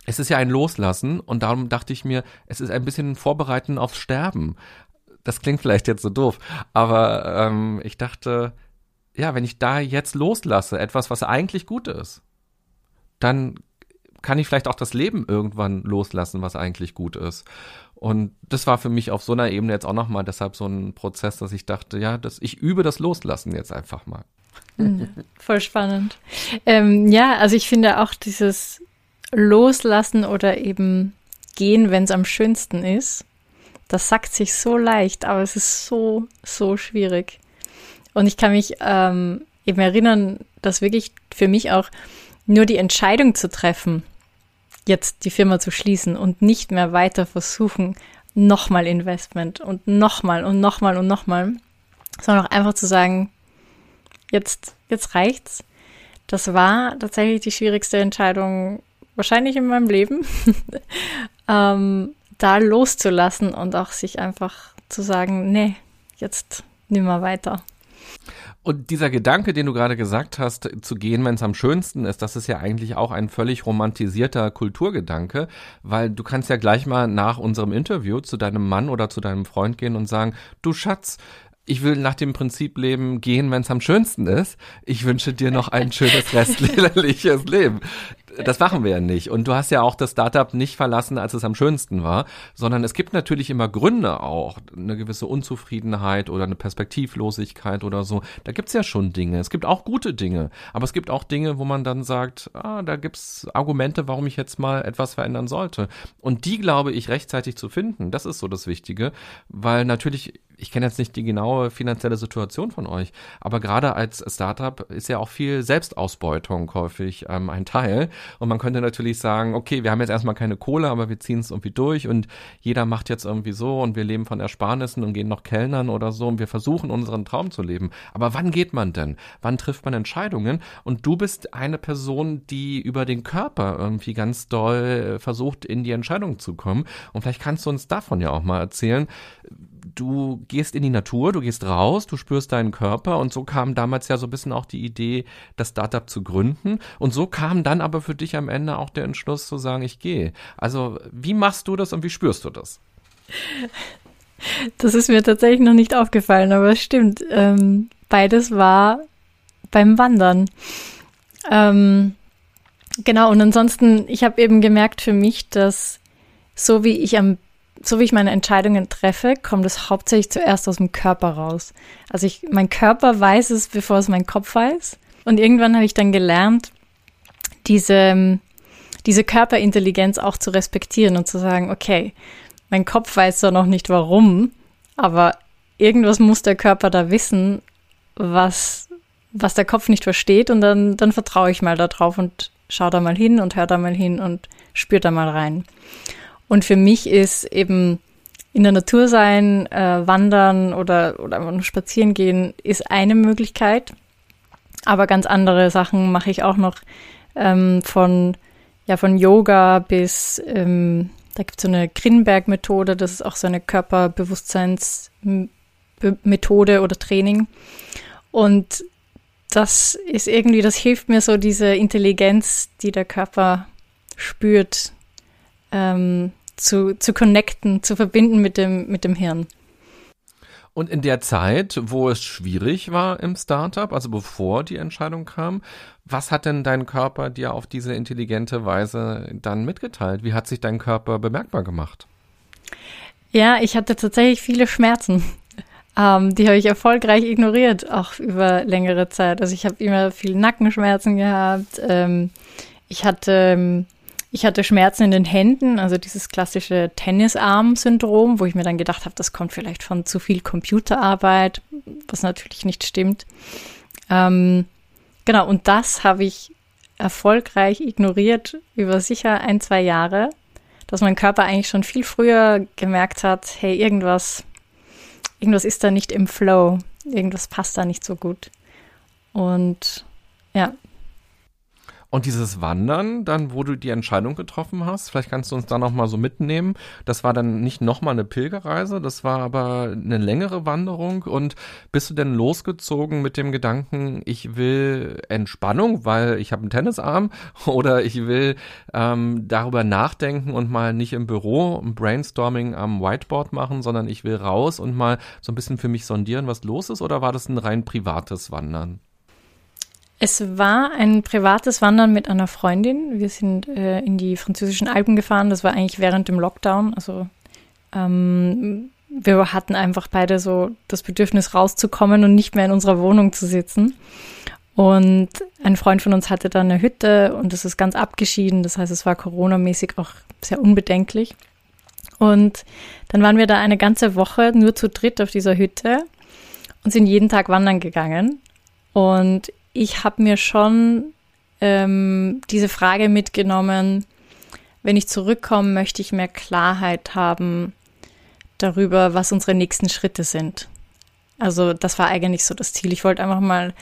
es ist ja ein Loslassen und darum dachte ich mir, es ist ein bisschen Vorbereiten aufs Sterben. Das klingt vielleicht jetzt so doof, aber ähm, ich dachte, ja, wenn ich da jetzt loslasse, etwas, was eigentlich gut ist, dann kann ich vielleicht auch das Leben irgendwann loslassen, was eigentlich gut ist. Und das war für mich auf so einer Ebene jetzt auch nochmal deshalb so ein Prozess, dass ich dachte, ja, dass ich übe das Loslassen jetzt einfach mal. Mhm, voll spannend. Ähm, ja, also ich finde auch dieses Loslassen oder eben gehen, wenn es am schönsten ist, das sagt sich so leicht, aber es ist so, so schwierig. Und ich kann mich ähm, eben erinnern, dass wirklich für mich auch nur die Entscheidung zu treffen, jetzt die Firma zu schließen und nicht mehr weiter versuchen, nochmal Investment und nochmal und nochmal und nochmal, sondern auch einfach zu sagen, jetzt, jetzt reicht's. Das war tatsächlich die schwierigste Entscheidung wahrscheinlich in meinem Leben, ähm, da loszulassen und auch sich einfach zu sagen, nee, jetzt nimmer weiter. Und dieser Gedanke, den du gerade gesagt hast, zu gehen, wenn es am schönsten ist, das ist ja eigentlich auch ein völlig romantisierter Kulturgedanke, weil du kannst ja gleich mal nach unserem Interview zu deinem Mann oder zu deinem Freund gehen und sagen, du Schatz, ich will nach dem Prinzip leben, gehen, wenn es am schönsten ist. Ich wünsche dir noch ein schönes restliches Leben das machen wir ja nicht. Und du hast ja auch das Startup nicht verlassen, als es am schönsten war, sondern es gibt natürlich immer Gründe auch, eine gewisse Unzufriedenheit oder eine Perspektivlosigkeit oder so. Da gibt's ja schon Dinge. Es gibt auch gute Dinge, aber es gibt auch Dinge, wo man dann sagt, ah, da gibt's Argumente, warum ich jetzt mal etwas verändern sollte. Und die, glaube ich, rechtzeitig zu finden, das ist so das Wichtige, weil natürlich ich kenne jetzt nicht die genaue finanzielle Situation von euch, aber gerade als Startup ist ja auch viel Selbstausbeutung häufig ähm, ein Teil. Und man könnte natürlich sagen, okay, wir haben jetzt erstmal keine Kohle, aber wir ziehen es irgendwie durch und jeder macht jetzt irgendwie so und wir leben von Ersparnissen und gehen noch Kellnern oder so und wir versuchen unseren Traum zu leben. Aber wann geht man denn? Wann trifft man Entscheidungen? Und du bist eine Person, die über den Körper irgendwie ganz doll versucht, in die Entscheidung zu kommen. Und vielleicht kannst du uns davon ja auch mal erzählen du gehst in die Natur, du gehst raus, du spürst deinen Körper und so kam damals ja so ein bisschen auch die Idee, das Startup zu gründen und so kam dann aber für dich am Ende auch der Entschluss zu sagen, ich gehe. Also wie machst du das und wie spürst du das? Das ist mir tatsächlich noch nicht aufgefallen, aber es stimmt. Ähm, beides war beim Wandern. Ähm, genau, und ansonsten, ich habe eben gemerkt für mich, dass so wie ich am so wie ich meine Entscheidungen treffe, kommt es hauptsächlich zuerst aus dem Körper raus. Also ich, mein Körper weiß es, bevor es mein Kopf weiß. Und irgendwann habe ich dann gelernt, diese, diese Körperintelligenz auch zu respektieren und zu sagen, okay, mein Kopf weiß zwar noch nicht warum, aber irgendwas muss der Körper da wissen, was, was der Kopf nicht versteht und dann, dann vertraue ich mal darauf und schau da mal hin und hör da mal hin und spür da mal rein. Und für mich ist eben in der Natur sein, äh, wandern oder, oder einfach nur spazieren gehen, ist eine Möglichkeit. Aber ganz andere Sachen mache ich auch noch ähm, von, ja, von Yoga bis, ähm, da gibt es so eine Grinberg-Methode, das ist auch so eine Körperbewusstseinsmethode oder Training. Und das ist irgendwie, das hilft mir so, diese Intelligenz, die der Körper spürt, ähm, zu, zu connecten, zu verbinden mit dem, mit dem Hirn. Und in der Zeit, wo es schwierig war im Startup, also bevor die Entscheidung kam, was hat denn dein Körper dir auf diese intelligente Weise dann mitgeteilt? Wie hat sich dein Körper bemerkbar gemacht? Ja, ich hatte tatsächlich viele Schmerzen. Ähm, die habe ich erfolgreich ignoriert, auch über längere Zeit. Also ich habe immer viel Nackenschmerzen gehabt. Ähm, ich hatte ähm, ich hatte Schmerzen in den Händen, also dieses klassische Tennisarm-Syndrom, wo ich mir dann gedacht habe, das kommt vielleicht von zu viel Computerarbeit, was natürlich nicht stimmt. Ähm, genau, und das habe ich erfolgreich ignoriert über sicher ein, zwei Jahre, dass mein Körper eigentlich schon viel früher gemerkt hat, hey, irgendwas, irgendwas ist da nicht im Flow, irgendwas passt da nicht so gut. Und ja, Und dieses Wandern, dann, wo du die Entscheidung getroffen hast, vielleicht kannst du uns da nochmal so mitnehmen. Das war dann nicht nochmal eine Pilgerreise, das war aber eine längere Wanderung. Und bist du denn losgezogen mit dem Gedanken, ich will Entspannung, weil ich habe einen Tennisarm oder ich will ähm, darüber nachdenken und mal nicht im Büro ein Brainstorming am Whiteboard machen, sondern ich will raus und mal so ein bisschen für mich sondieren, was los ist? Oder war das ein rein privates Wandern? Es war ein privates Wandern mit einer Freundin. Wir sind äh, in die französischen Alpen gefahren. Das war eigentlich während dem Lockdown. Also ähm, wir hatten einfach beide so das Bedürfnis rauszukommen und nicht mehr in unserer Wohnung zu sitzen. Und ein Freund von uns hatte da eine Hütte und das ist ganz abgeschieden. Das heißt, es war coronamäßig auch sehr unbedenklich. Und dann waren wir da eine ganze Woche nur zu dritt auf dieser Hütte und sind jeden Tag wandern gegangen. Und ich habe mir schon ähm, diese Frage mitgenommen, wenn ich zurückkomme, möchte ich mehr Klarheit haben darüber, was unsere nächsten Schritte sind. Also das war eigentlich so das Ziel. Ich wollte einfach mal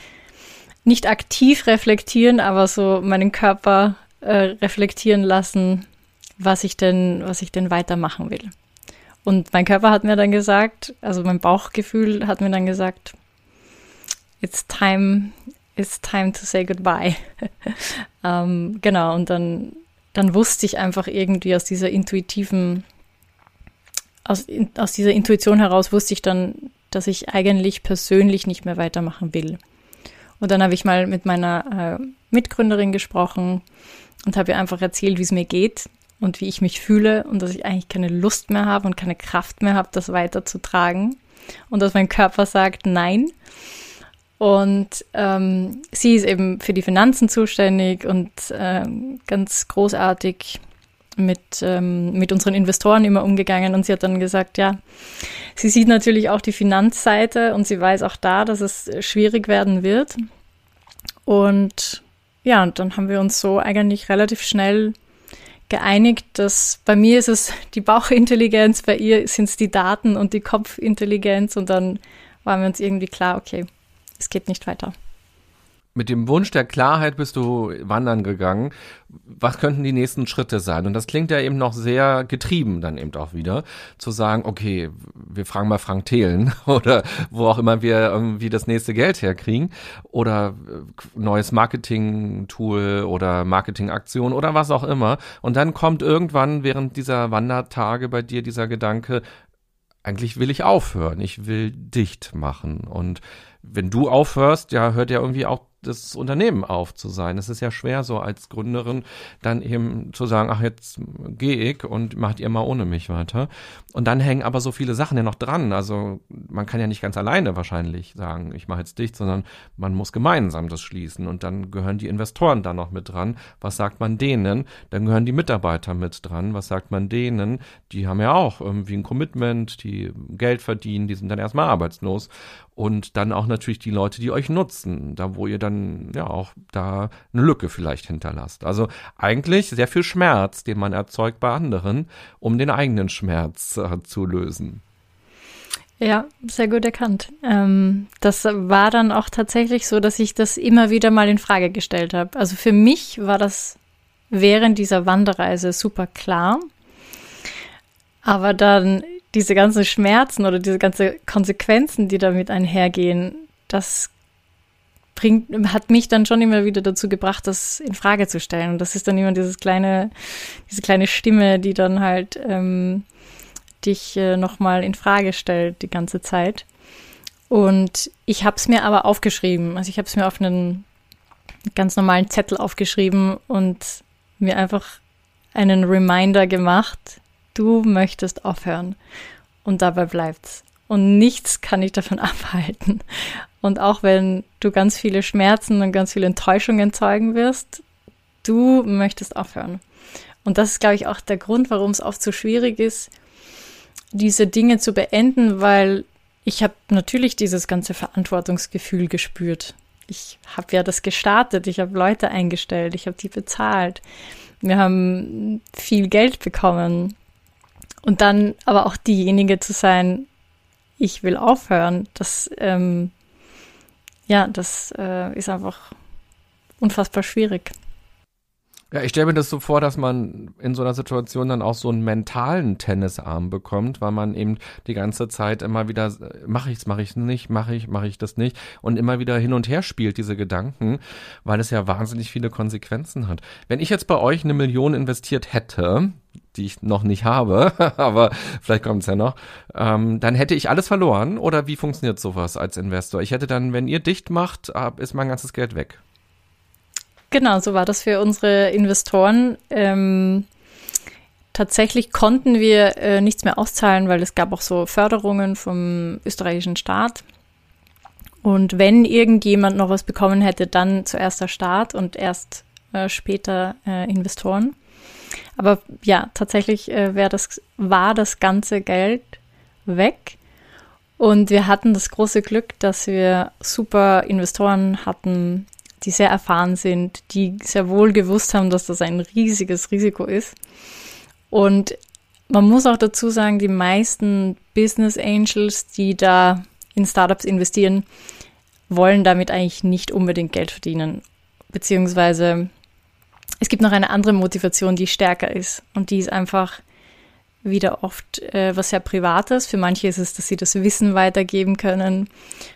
nicht aktiv reflektieren, aber so meinen Körper äh, reflektieren lassen, was ich denn, was ich denn weitermachen will. Und mein Körper hat mir dann gesagt, also mein Bauchgefühl hat mir dann gesagt, it's time, it's time to say goodbye. ähm, genau, und dann, dann wusste ich einfach irgendwie aus dieser intuitiven, aus, aus dieser Intuition heraus wusste ich dann, dass ich eigentlich persönlich nicht mehr weitermachen will. Und dann habe ich mal mit meiner äh, Mitgründerin gesprochen und habe ihr einfach erzählt, wie es mir geht und wie ich mich fühle und dass ich eigentlich keine Lust mehr habe und keine Kraft mehr habe, das weiterzutragen. Und dass mein Körper sagt, nein. Und ähm, sie ist eben für die Finanzen zuständig und ähm, ganz großartig mit, ähm, mit unseren Investoren immer umgegangen. Und sie hat dann gesagt, ja, sie sieht natürlich auch die Finanzseite und sie weiß auch da, dass es schwierig werden wird. Und ja, und dann haben wir uns so eigentlich relativ schnell geeinigt, dass bei mir ist es die Bauchintelligenz, bei ihr sind es die Daten und die Kopfintelligenz und dann waren wir uns irgendwie klar, okay, es geht nicht weiter. Mit dem Wunsch der Klarheit bist du wandern gegangen. Was könnten die nächsten Schritte sein? Und das klingt ja eben noch sehr getrieben dann eben auch wieder, zu sagen, okay, wir fragen mal Frank Thelen oder wo auch immer wir irgendwie das nächste Geld herkriegen oder äh, neues Marketing-Tool oder Marketingaktion oder was auch immer. Und dann kommt irgendwann während dieser Wandertage bei dir dieser Gedanke, eigentlich will ich aufhören, ich will dicht machen. Und wenn du aufhörst, ja, hört ja irgendwie auch das Unternehmen auf zu sein. Es ist ja schwer, so als Gründerin dann eben zu sagen, ach, jetzt gehe ich und macht ihr mal ohne mich weiter. Und dann hängen aber so viele Sachen ja noch dran. Also man kann ja nicht ganz alleine wahrscheinlich sagen, ich mache jetzt dicht, sondern man muss gemeinsam das schließen. Und dann gehören die Investoren da noch mit dran. Was sagt man denen? Dann gehören die Mitarbeiter mit dran. Was sagt man denen? Die haben ja auch irgendwie ein Commitment, die Geld verdienen, die sind dann erstmal arbeitslos und dann auch natürlich die Leute, die euch nutzen, da wo ihr dann ja auch da eine Lücke vielleicht hinterlasst. Also eigentlich sehr viel Schmerz, den man erzeugt bei anderen, um den eigenen Schmerz äh, zu lösen. Ja, sehr gut erkannt. Ähm, das war dann auch tatsächlich so, dass ich das immer wieder mal in Frage gestellt habe. Also für mich war das während dieser Wanderreise super klar. Aber dann diese ganzen Schmerzen oder diese ganzen Konsequenzen, die damit einhergehen, das bringt, hat mich dann schon immer wieder dazu gebracht, das in Frage zu stellen. Und das ist dann immer dieses kleine, diese kleine Stimme, die dann halt ähm, dich äh, nochmal in Frage stellt die ganze Zeit. Und ich habe es mir aber aufgeschrieben. Also ich habe es mir auf einen ganz normalen Zettel aufgeschrieben und mir einfach einen Reminder gemacht, Du möchtest aufhören. Und dabei bleibt's. Und nichts kann dich davon abhalten. Und auch wenn du ganz viele Schmerzen und ganz viele Enttäuschungen zeugen wirst, du möchtest aufhören. Und das ist, glaube ich, auch der Grund, warum es oft so schwierig ist, diese Dinge zu beenden, weil ich habe natürlich dieses ganze Verantwortungsgefühl gespürt. Ich habe ja das gestartet, ich habe Leute eingestellt, ich habe die bezahlt. Wir haben viel Geld bekommen. Und dann aber auch diejenige zu sein, ich will aufhören, das, ähm, ja, das äh, ist einfach unfassbar schwierig. Ja, ich stelle mir das so vor, dass man in so einer Situation dann auch so einen mentalen Tennisarm bekommt, weil man eben die ganze Zeit immer wieder, mache ich's, mache ich's nicht, mache ich, mache ich das nicht und immer wieder hin und her spielt diese Gedanken, weil es ja wahnsinnig viele Konsequenzen hat. Wenn ich jetzt bei euch eine Million investiert hätte, die ich noch nicht habe, aber vielleicht kommt es ja noch, ähm, dann hätte ich alles verloren oder wie funktioniert sowas als Investor? Ich hätte dann, wenn ihr dicht macht, ist mein ganzes Geld weg. Genau, so war das für unsere Investoren. Ähm, tatsächlich konnten wir äh, nichts mehr auszahlen, weil es gab auch so Förderungen vom österreichischen Staat. Und wenn irgendjemand noch was bekommen hätte, dann zuerst der Staat und erst äh, später äh, Investoren. Aber ja, tatsächlich äh, das, war das ganze Geld weg. Und wir hatten das große Glück, dass wir super Investoren hatten, die sehr erfahren sind, die sehr wohl gewusst haben, dass das ein riesiges Risiko ist. Und man muss auch dazu sagen, die meisten Business Angels, die da in Startups investieren, wollen damit eigentlich nicht unbedingt Geld verdienen. Beziehungsweise es gibt noch eine andere Motivation, die stärker ist. Und die ist einfach wieder oft äh, was sehr Privates. Für manche ist es, dass sie das Wissen weitergeben können.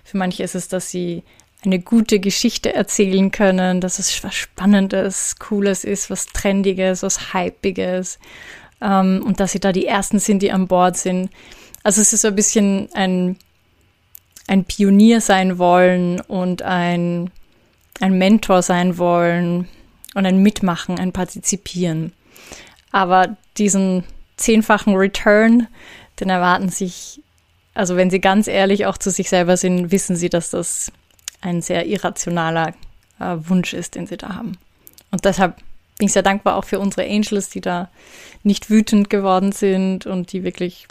Für manche ist es, dass sie eine gute Geschichte erzählen können, dass es was Spannendes, Cooles ist, was Trendiges, was Hypiges ähm, und dass sie da die Ersten sind, die an Bord sind. Also es ist so ein bisschen ein, ein Pionier sein wollen und ein, ein Mentor sein wollen und ein Mitmachen, ein Partizipieren. Aber diesen zehnfachen Return, den erwarten sich, also wenn sie ganz ehrlich auch zu sich selber sind, wissen sie, dass das ein sehr irrationaler äh, Wunsch ist, den sie da haben. Und deshalb bin ich sehr dankbar auch für unsere Angels, die da nicht wütend geworden sind und die wirklich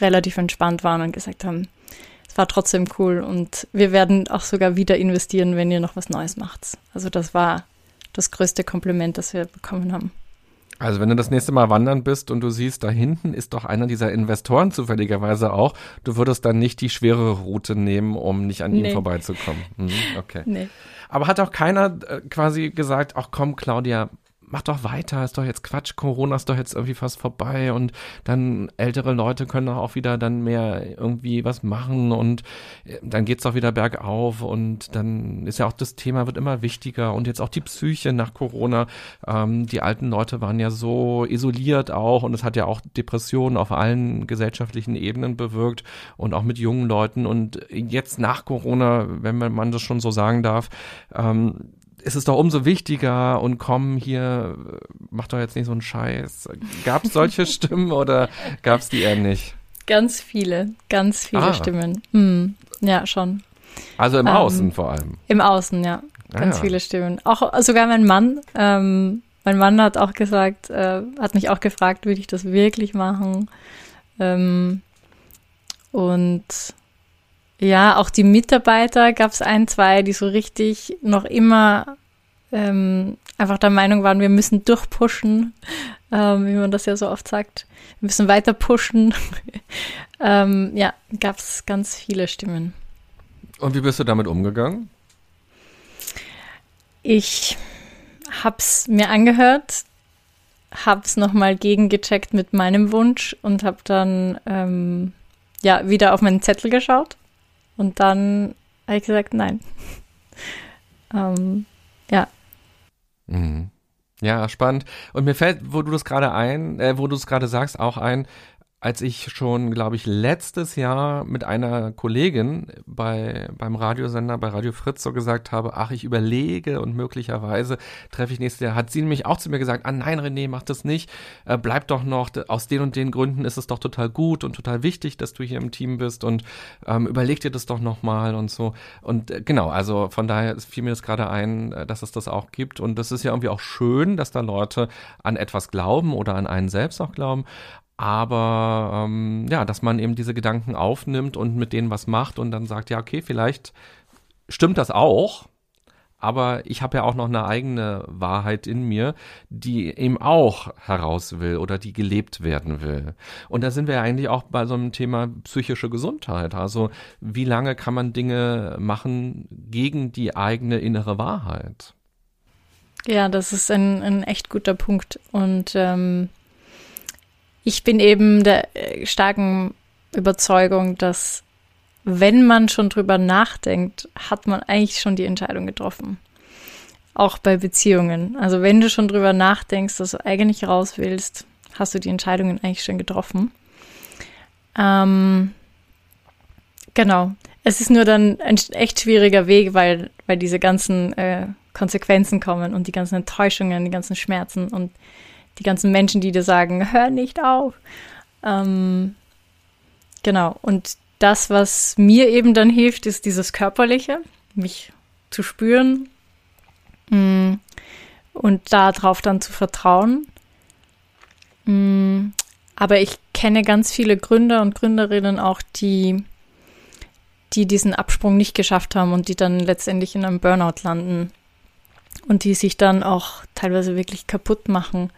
relativ entspannt waren und gesagt haben, es war trotzdem cool und wir werden auch sogar wieder investieren, wenn ihr noch was Neues macht. Also das war das größte Kompliment, das wir bekommen haben. Also wenn du das nächste Mal wandern bist und du siehst, da hinten ist doch einer dieser Investoren zufälligerweise auch, du würdest dann nicht die schwere Route nehmen, um nicht an nee. ihm vorbeizukommen. Mhm, okay. Nee. Aber hat auch keiner äh, quasi gesagt, ach komm, Claudia, mach doch weiter, ist doch jetzt Quatsch, Corona ist doch jetzt irgendwie fast vorbei und dann ältere Leute können auch wieder dann mehr irgendwie was machen und äh, dann geht's doch wieder bergauf und dann ist ja auch das Thema wird immer wichtiger und jetzt auch die Psyche nach Corona. Ähm, die alten Leute waren ja so isoliert auch und es hat ja auch Depressionen auf allen gesellschaftlichen Ebenen bewirkt und auch mit jungen Leuten und jetzt nach Corona, wenn man das schon so sagen darf, ähm, ist es doch umso wichtiger und komm hier, mach doch jetzt nicht so einen Scheiß. Gab es solche Stimmen oder gab es die eher nicht? Ganz viele, ganz viele ah. Stimmen. Hm, ja, schon. Also im ähm, Außen vor allem. Im Außen, ja. Ganz ah, ja. viele Stimmen. Auch sogar mein Mann. Ähm, mein Mann hat auch gesagt, äh, hat mich auch gefragt, würde ich das wirklich machen? Ähm, und ja, auch die Mitarbeiter gab es ein, zwei, die so richtig noch immer ähm, einfach der Meinung waren, wir müssen durchpushen, ähm, wie man das ja so oft sagt. Wir müssen weiter pushen. ähm, ja, gab es ganz viele Stimmen. Und wie bist du damit umgegangen? Ich hab's mir angehört, hab's nochmal gegengecheckt mit meinem Wunsch und hab dann ähm, ja wieder auf meinen Zettel geschaut und dann habe ich gesagt, nein. ähm, ja. Mhm. Ja, spannend. Und mir fällt, wo du das gerade ein, äh, wo du es gerade sagst, auch ein, als ich schon, glaube ich, letztes Jahr mit einer Kollegin bei, beim Radiosender, bei Radio Fritz so gesagt habe, ach, ich überlege und möglicherweise treffe ich nächstes Jahr, hat sie nämlich auch zu mir gesagt, ah nein, René, mach das nicht, äh, bleib doch noch, aus den und den Gründen ist es doch total gut und total wichtig, dass du hier im Team bist und ähm, überleg dir das doch nochmal und so. Und äh, genau, also von daher fiel mir das gerade ein, äh, dass es das auch gibt. Und das ist ja irgendwie auch schön, dass da Leute an etwas glauben oder an einen selbst auch glauben, aber ähm, ja, dass man eben diese Gedanken aufnimmt und mit denen was macht und dann sagt, ja, okay, vielleicht stimmt das auch, aber ich habe ja auch noch eine eigene Wahrheit in mir, die eben auch heraus will oder die gelebt werden will. Und da sind wir ja eigentlich auch bei so einem Thema psychische Gesundheit. Also wie lange kann man Dinge machen gegen die eigene innere Wahrheit? Ja, das ist ein, ein echt guter Punkt. Und ähm, ich bin eben der äh, starken Überzeugung, dass wenn man schon drüber nachdenkt, hat man eigentlich schon die Entscheidung getroffen. Auch bei Beziehungen. Also wenn du schon drüber nachdenkst, dass du eigentlich raus willst, hast du die Entscheidungen eigentlich schon getroffen. Ähm, genau. Es ist nur dann ein echt schwieriger Weg, weil, weil diese ganzen äh, Konsequenzen kommen und die ganzen Enttäuschungen, die ganzen Schmerzen und die ganzen Menschen, die dir sagen, hör nicht auf. Ähm, genau. Und das, was mir eben dann hilft, ist dieses Körperliche, mich zu spüren mh, mm, und darauf dann zu vertrauen. Mh, mm, aber ich kenne ganz viele Gründer und Gründerinnen auch, die, die diesen Absprung nicht geschafft haben und die dann letztendlich in einem Burnout landen und die sich dann auch teilweise wirklich kaputt machen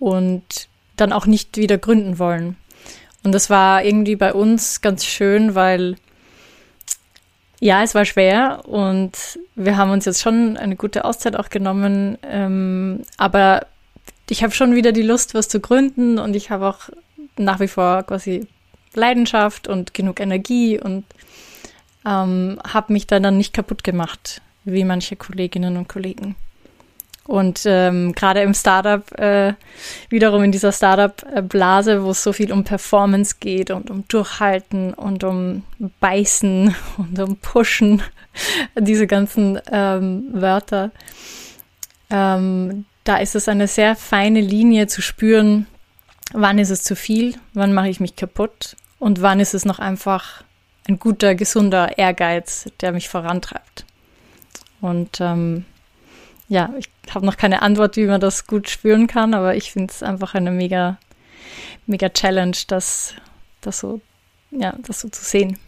und dann auch nicht wieder gründen wollen. Und das war irgendwie bei uns ganz schön, weil ja, es war schwer und wir haben uns jetzt schon eine gute Auszeit auch genommen, ähm, aber ich habe schon wieder die Lust, was zu gründen und ich habe auch nach wie vor quasi Leidenschaft und genug Energie und ähm, habe mich da dann nicht kaputt gemacht, wie manche Kolleginnen und Kollegen. Und ähm, gerade im Startup, äh, wiederum in dieser Startup-Blase, wo es so viel um Performance geht und um Durchhalten und um Beißen und um Pushen, diese ganzen ähm, Wörter, ähm, da ist es eine sehr feine Linie zu spüren, wann ist es zu viel, wann mache ich mich kaputt und wann ist es noch einfach ein guter, gesunder Ehrgeiz, der mich vorantreibt. Und ähm, ja, ich habe noch keine Antwort, wie man das gut spüren kann, aber ich finde es einfach eine mega, mega Challenge, das, das so, ja, das so zu sehen.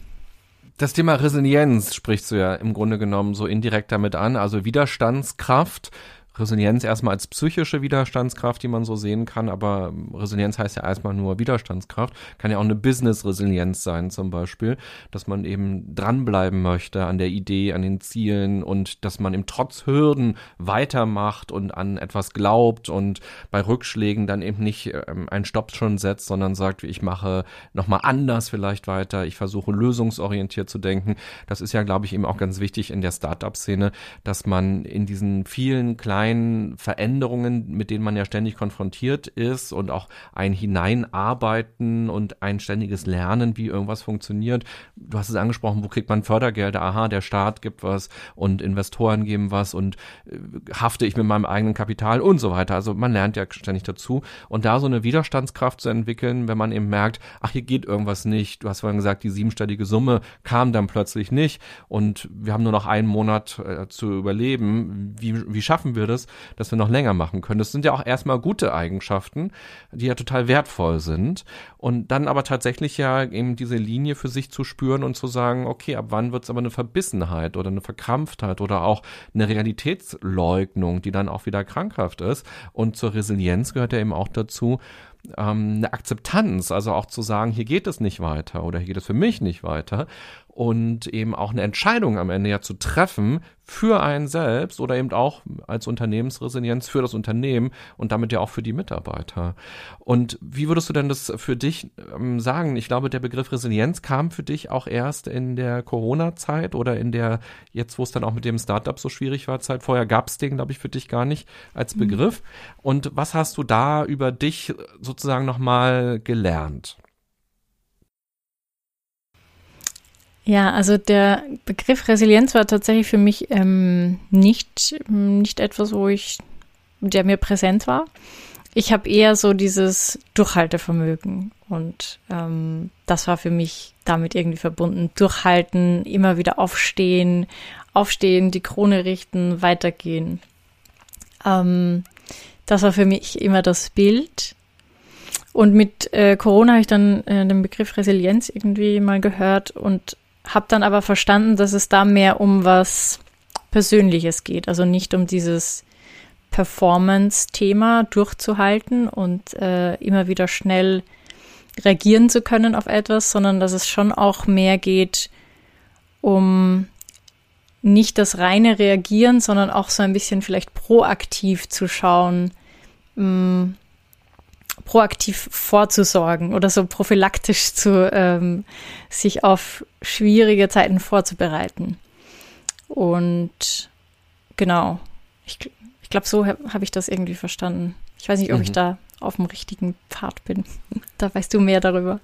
Das Thema Resilienz sprichst du ja im Grunde genommen so indirekt damit an, also Widerstandskraft Resilienz erstmal als psychische Widerstandskraft, die man so sehen kann, aber Resilienz heißt ja erstmal nur Widerstandskraft, kann ja auch eine Business-Resilienz sein zum Beispiel, dass man eben dranbleiben möchte an der Idee, an den Zielen und dass man im Trotz Hürden weitermacht und an etwas glaubt und bei Rückschlägen dann eben nicht ähm, einen Stopp schon setzt, sondern sagt, ich mache nochmal anders vielleicht weiter, ich versuche lösungsorientiert zu denken. Das ist ja, glaube ich, eben auch ganz wichtig in der Startup-Szene, dass man in diesen vielen kleinen kleinen Veränderungen, mit denen man ja ständig konfrontiert ist und auch ein Hineinarbeiten und ein ständiges Lernen, wie irgendwas funktioniert. Du hast es angesprochen, wo kriegt man Fördergelder? Aha, der Staat gibt was und Investoren geben was und äh, hafte ich mit meinem eigenen Kapital und so weiter. Also man lernt ja ständig dazu und da so eine Widerstandskraft zu entwickeln, wenn man eben merkt, ach, hier geht irgendwas nicht. Du hast vorhin gesagt, die siebenstellige Summe kam dann plötzlich nicht und wir haben nur noch einen Monat äh, zu überleben. Wie, wie schaffen wir das? Das, dass wir noch länger machen können. Das sind ja auch erstmal gute Eigenschaften, die ja total wertvoll sind. Und dann aber tatsächlich ja eben diese Linie für sich zu spüren und zu sagen, okay, ab wann wird es aber eine Verbissenheit oder eine Verkrampftheit oder auch eine Realitätsleugnung, die dann auch wieder krankhaft ist. Und zur Resilienz gehört ja eben auch dazu, ähm, eine Akzeptanz, also auch zu sagen, hier geht es nicht weiter oder hier geht es für mich nicht weiter und eben auch eine Entscheidung am Ende ja zu treffen für einen selbst oder eben auch als Unternehmensresilienz für das Unternehmen und damit ja auch für die Mitarbeiter. Und wie würdest du denn das für dich ähm, sagen? Ich glaube, der Begriff Resilienz kam für dich auch erst in der Corona-Zeit oder in der, jetzt wo es dann auch mit dem Startup so schwierig war, Zeit vorher gab es den, glaube ich, für dich gar nicht als mhm. Begriff. Mhm. Und was hast du da über dich sozusagen nochmal gelernt? Ja, also der Begriff Resilienz war tatsächlich für mich ähm, nicht, nicht etwas, wo ich, der mir präsent war. Ich habe eher so dieses Durchhaltevermögen und ähm, das war für mich damit irgendwie verbunden. Durchhalten, immer wieder aufstehen, aufstehen, die Krone richten, weitergehen. Ähm, das war für mich immer das Bild. Und mit äh, Corona habe ich dann äh, den Begriff Resilienz irgendwie mal gehört und habe dann aber verstanden, dass es da mehr um was Persönliches geht, also nicht um dieses Performance-Thema durchzuhalten und äh, immer wieder schnell reagieren zu können auf etwas, sondern dass es schon auch mehr geht um nicht das reine Reagieren, sondern auch so ein bisschen vielleicht proaktiv zu schauen, mh, mm, proaktiv vorzusorgen oder so prophylaktisch zu ähm, sich auf schwierige Zeiten vorzubereiten. Und genau, ich, ich glaube, so habe hab ich das irgendwie verstanden. Ich weiß nicht, ob mhm. ich da auf dem richtigen Pfad bin. da weißt du mehr darüber.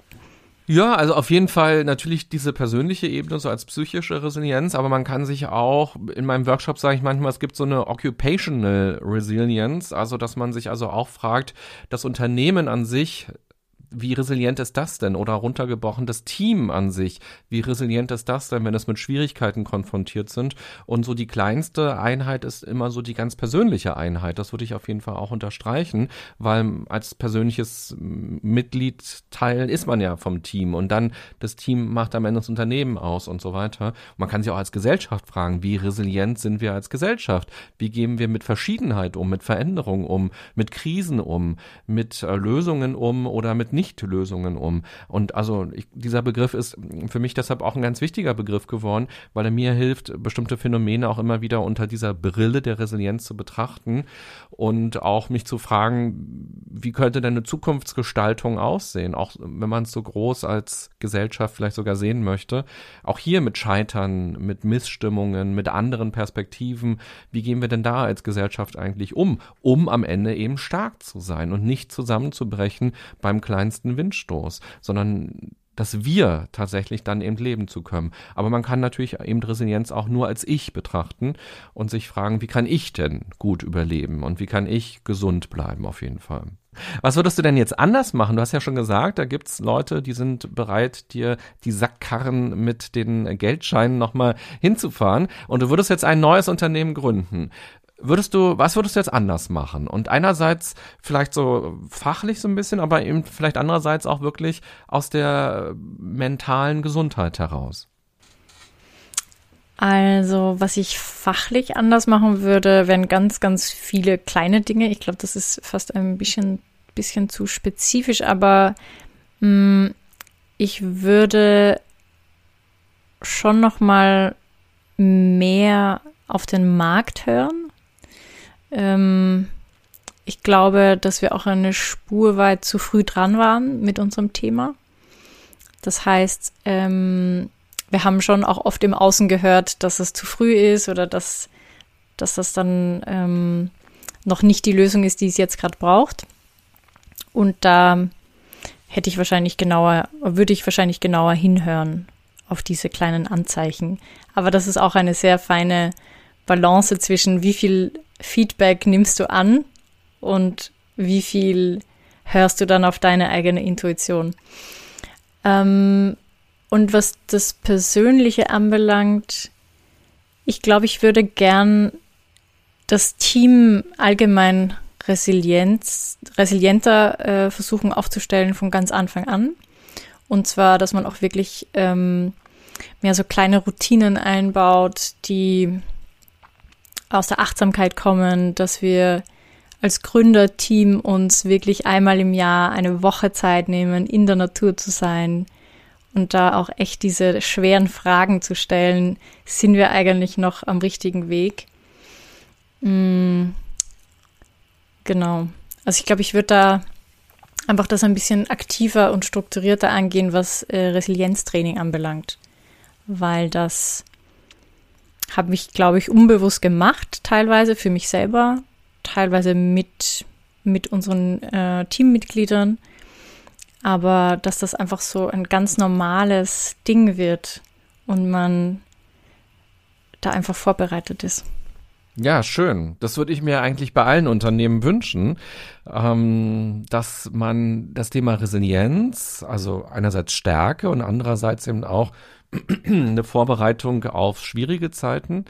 Ja, also auf jeden Fall natürlich diese persönliche Ebene, so als psychische Resilienz, aber man kann sich auch, in meinem Workshop sage ich manchmal, es gibt so eine Occupational Resilience, also dass man sich also auch fragt, das Unternehmen an sich wie resilient ist das denn? Oder runtergebrochen das Team an sich, wie resilient ist das denn, wenn es mit Schwierigkeiten konfrontiert sind? Und so die kleinste Einheit ist immer so die ganz persönliche Einheit. Das würde ich auf jeden Fall auch unterstreichen, weil als persönliches Mitgliedteil ist man ja vom Team und dann das Team macht am Ende das Unternehmen aus und so weiter. Man kann sich auch als Gesellschaft fragen, wie resilient sind wir als Gesellschaft? Wie gehen wir mit Verschiedenheit um, mit Veränderungen um, mit Krisen um, mit äh, Lösungen um oder mit nicht-Lösungen um. Und also ich, dieser Begriff ist für mich deshalb auch ein ganz wichtiger Begriff geworden, weil er mir hilft, bestimmte Phänomene auch immer wieder unter dieser Brille der Resilienz zu betrachten und auch mich zu fragen, wie könnte denn eine Zukunftsgestaltung aussehen, auch wenn man es so groß als Gesellschaft vielleicht sogar sehen möchte. Auch hier mit Scheitern, mit Missstimmungen, mit anderen Perspektiven. Wie gehen wir denn da als Gesellschaft eigentlich um, um am Ende eben stark zu sein und nicht zusammenzubrechen beim kleinen kleinsten Windstoß, sondern dass wir tatsächlich dann eben leben zu können. Aber man kann natürlich eben Resilienz auch nur als ich betrachten und sich fragen, wie kann ich denn gut überleben und wie kann ich gesund bleiben auf jeden Fall. Was würdest du denn jetzt anders machen? Du hast ja schon gesagt, da gibt's Leute, die sind bereit, dir die Sackkarren mit den Geldscheinen nochmal hinzufahren und du würdest jetzt ein neues Unternehmen gründen würdest du, was würdest du jetzt anders machen? Und einerseits vielleicht so fachlich so ein bisschen, aber eben vielleicht andererseits auch wirklich aus der mentalen Gesundheit heraus. Also, was ich fachlich anders machen würde, wären ganz, ganz viele kleine Dinge. Ich glaube, das ist fast ein bisschen, bisschen zu spezifisch, aber mh, mm, ich würde schon noch mal mehr auf den Markt hören ähm, ich glaube, dass wir auch eine Spur weit zu früh dran waren mit unserem Thema. Das heißt, ähm, wir haben schon auch oft im Außen gehört, dass es zu früh ist oder dass, dass das dann ähm, noch nicht die Lösung ist, die es jetzt gerade braucht. Und da hätte ich wahrscheinlich genauer, würde ich wahrscheinlich genauer hinhören auf diese kleinen Anzeichen. Aber das ist auch eine sehr feine Balance zwischen wie viel Feedback nimmst du an und wie viel hörst du dann auf deine eigene Intuition. Ähm, und was das Persönliche anbelangt, ich glaube, ich würde gern das Team allgemein Resilienz, resilienter äh, versuchen aufzustellen von ganz Anfang an. Und zwar, dass man auch wirklich ähm, mehr so kleine Routinen einbaut, die aus der Achtsamkeit kommen, dass wir als Gründerteam uns wirklich einmal im Jahr eine Woche Zeit nehmen, in der Natur zu sein und da auch echt diese schweren Fragen zu stellen, sind wir eigentlich noch am richtigen Weg? Mhm. Genau. Also ich glaube, ich würde da einfach das ein bisschen aktiver und strukturierter angehen, was äh, Resilienztraining anbelangt, weil das habe mich, glaube ich, unbewusst gemacht, teilweise für mich selber, teilweise mit, mit unseren äh, Teammitgliedern. Aber dass das einfach so ein ganz normales Ding wird und man da einfach vorbereitet ist. Ja, schön. Das würde ich mir eigentlich bei allen Unternehmen wünschen, ähm, dass man das Thema Resilienz, also einerseits Stärke und andererseits eben auch eine Vorbereitung auf schwierige Zeiten,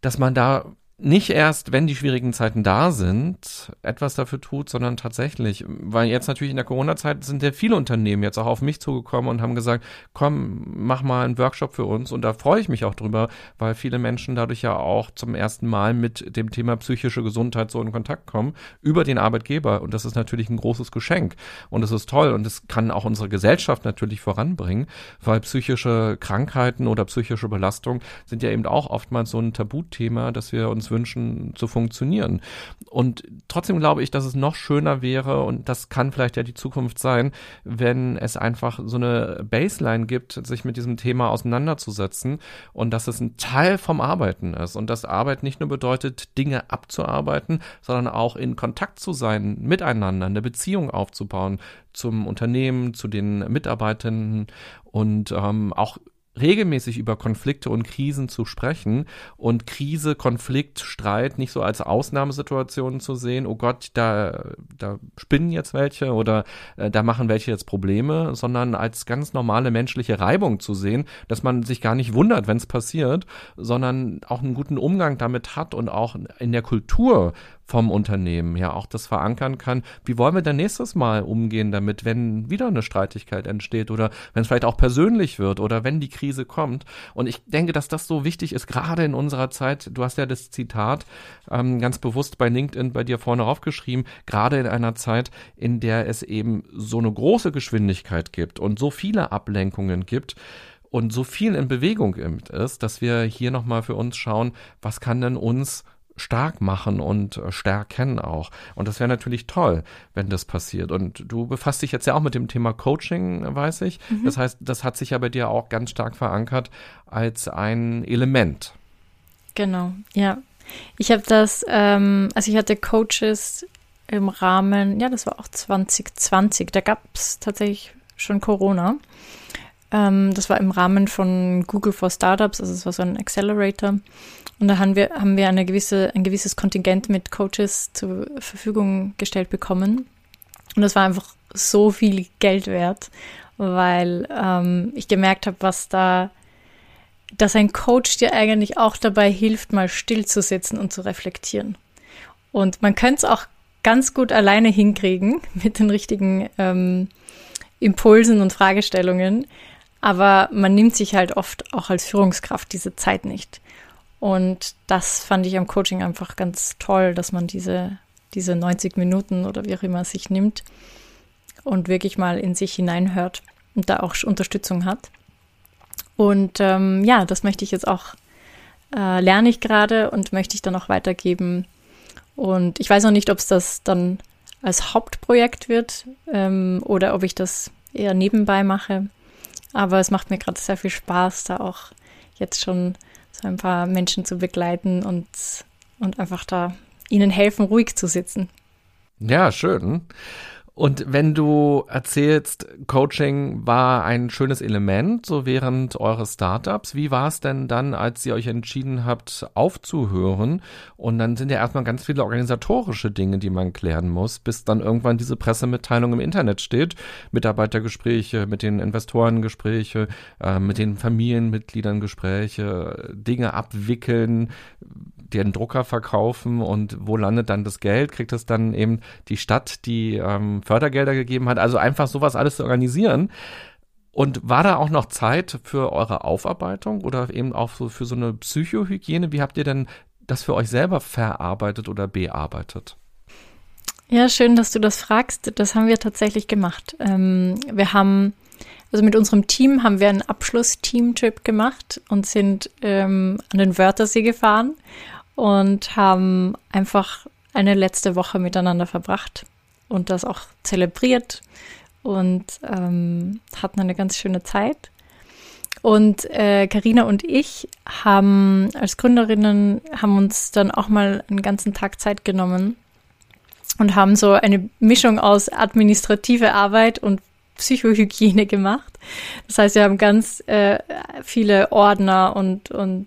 dass man da nicht erst, wenn die schwierigen Zeiten da sind, etwas dafür tut, sondern tatsächlich, weil jetzt natürlich in der Corona-Zeit sind ja viele Unternehmen jetzt auch auf mich zugekommen und haben gesagt, komm, mach mal einen Workshop für uns. Und da freue ich mich auch drüber, weil viele Menschen dadurch ja auch zum ersten Mal mit dem Thema psychische Gesundheit so in Kontakt kommen über den Arbeitgeber. Und das ist natürlich ein großes Geschenk. Und es ist toll. Und es kann auch unsere Gesellschaft natürlich voranbringen, weil psychische Krankheiten oder psychische Belastung sind ja eben auch oftmals so ein Tabuthema, dass wir uns wünschen zu funktionieren. Und trotzdem glaube ich, dass es noch schöner wäre und das kann vielleicht ja die Zukunft sein, wenn es einfach so eine Baseline gibt, sich mit diesem Thema auseinanderzusetzen und dass es ein Teil vom Arbeiten ist und dass Arbeit nicht nur bedeutet, Dinge abzuarbeiten, sondern auch in Kontakt zu sein, miteinander, eine Beziehung aufzubauen zum Unternehmen, zu den Mitarbeitenden und ähm, auch regelmäßig über Konflikte und Krisen zu sprechen und Krise, Konflikt, Streit nicht so als Ausnahmesituationen zu sehen, oh Gott, da, da spinnen jetzt welche oder äh, da machen welche jetzt Probleme, sondern als ganz normale menschliche Reibung zu sehen, dass man sich gar nicht wundert, wenn es passiert, sondern auch einen guten Umgang damit hat und auch in der Kultur vom Unternehmen ja auch das verankern kann. Wie wollen wir denn nächstes Mal umgehen damit, wenn wieder eine Streitigkeit entsteht oder wenn es vielleicht auch persönlich wird oder wenn die Krise kommt? Und ich denke, dass das so wichtig ist, gerade in unserer Zeit. Du hast ja das Zitat ähm, ganz bewusst bei LinkedIn bei dir vorne aufgeschrieben, gerade in einer Zeit, in der es eben so eine große Geschwindigkeit gibt und so viele Ablenkungen gibt, und so viel in Bewegung ist, dass wir hier nochmal für uns schauen, was kann denn uns stark machen und äh, stärken auch. Und das wäre natürlich toll, wenn das passiert. Und du befasst dich jetzt ja auch mit dem Thema Coaching, weiß ich. Mhm. Das heißt, das hat sich ja bei dir auch ganz stark verankert als ein Element. Genau, ja. Ich habe das, ähm, also ich hatte Coaches im Rahmen, ja, das war auch 2020, da gab es tatsächlich schon Corona. Ähm, das war im Rahmen von Google for Startups, also es war so ein Accelerator. Und da haben wir, haben wir eine gewisse, ein gewisses Kontingent mit Coaches zur Verfügung gestellt bekommen. Und das war einfach so viel Geld wert, weil ähm, ich gemerkt habe, was da, dass ein Coach dir eigentlich auch dabei hilft, mal still zu sitzen und zu reflektieren. Und man könnte es auch ganz gut alleine hinkriegen mit den richtigen ähm, Impulsen und Fragestellungen. Aber man nimmt sich halt oft auch als Führungskraft diese Zeit nicht. Und das fand ich am Coaching einfach ganz toll, dass man diese, diese 90 Minuten oder wie auch immer sich nimmt und wirklich mal in sich hineinhört und da auch Unterstützung hat. Und ähm, ja, das möchte ich jetzt auch, äh, lerne ich gerade und möchte ich dann auch weitergeben. Und ich weiß noch nicht, ob es das dann als Hauptprojekt wird ähm, oder ob ich das eher nebenbei mache. Aber es macht mir gerade sehr viel Spaß, da auch jetzt schon so ein paar Menschen zu begleiten und, und einfach da ihnen helfen, ruhig zu sitzen. Ja, schön. Und wenn du erzählst, Coaching war ein schönes Element, so während eures Startups, wie war es denn dann, als ihr euch entschieden habt, aufzuhören? Und dann sind ja erstmal ganz viele organisatorische Dinge, die man klären muss, bis dann irgendwann diese Pressemitteilung im Internet steht. Mitarbeitergespräche, mit den Investoren Gespräche, äh, mit den Familienmitgliedern Gespräche, Dinge abwickeln, den Drucker verkaufen und wo landet dann das Geld? Kriegt es dann eben die Stadt, die ähm, Fördergelder gegeben hat? Also einfach sowas alles zu organisieren. Und war da auch noch Zeit für eure Aufarbeitung oder eben auch so für so eine Psychohygiene? Wie habt ihr denn das für euch selber verarbeitet oder bearbeitet? Ja, schön, dass du das fragst. Das haben wir tatsächlich gemacht. Ähm, wir haben, also mit unserem Team haben wir einen Abschluss-Team-Trip gemacht und sind ähm, an den Wörthersee gefahren und haben einfach eine letzte Woche miteinander verbracht und das auch zelebriert und ähm, hatten eine ganz schöne Zeit. Und Karina äh, und ich haben als Gründerinnen haben uns dann auch mal einen ganzen Tag Zeit genommen und haben so eine Mischung aus administrative Arbeit und Psychohygiene gemacht. Das heißt, wir haben ganz äh, viele Ordner und, und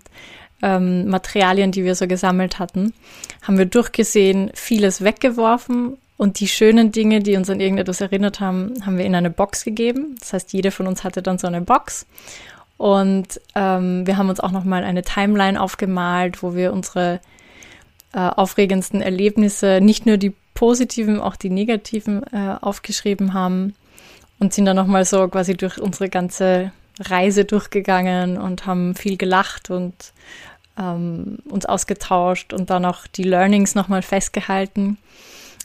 ähm, Materialien, die wir so gesammelt hatten, haben wir durchgesehen, vieles weggeworfen und die schönen Dinge, die uns an irgendetwas erinnert haben, haben wir in eine Box gegeben. Das heißt, jede von uns hatte dann so eine Box. Und ähm, wir haben uns auch nochmal eine Timeline aufgemalt, wo wir unsere äh, aufregendsten Erlebnisse, nicht nur die positiven, auch die negativen äh, aufgeschrieben haben und sind dann nochmal so quasi durch unsere ganze Reise durchgegangen und haben viel gelacht und ähm, uns ausgetauscht und dann auch die Learnings nochmal festgehalten.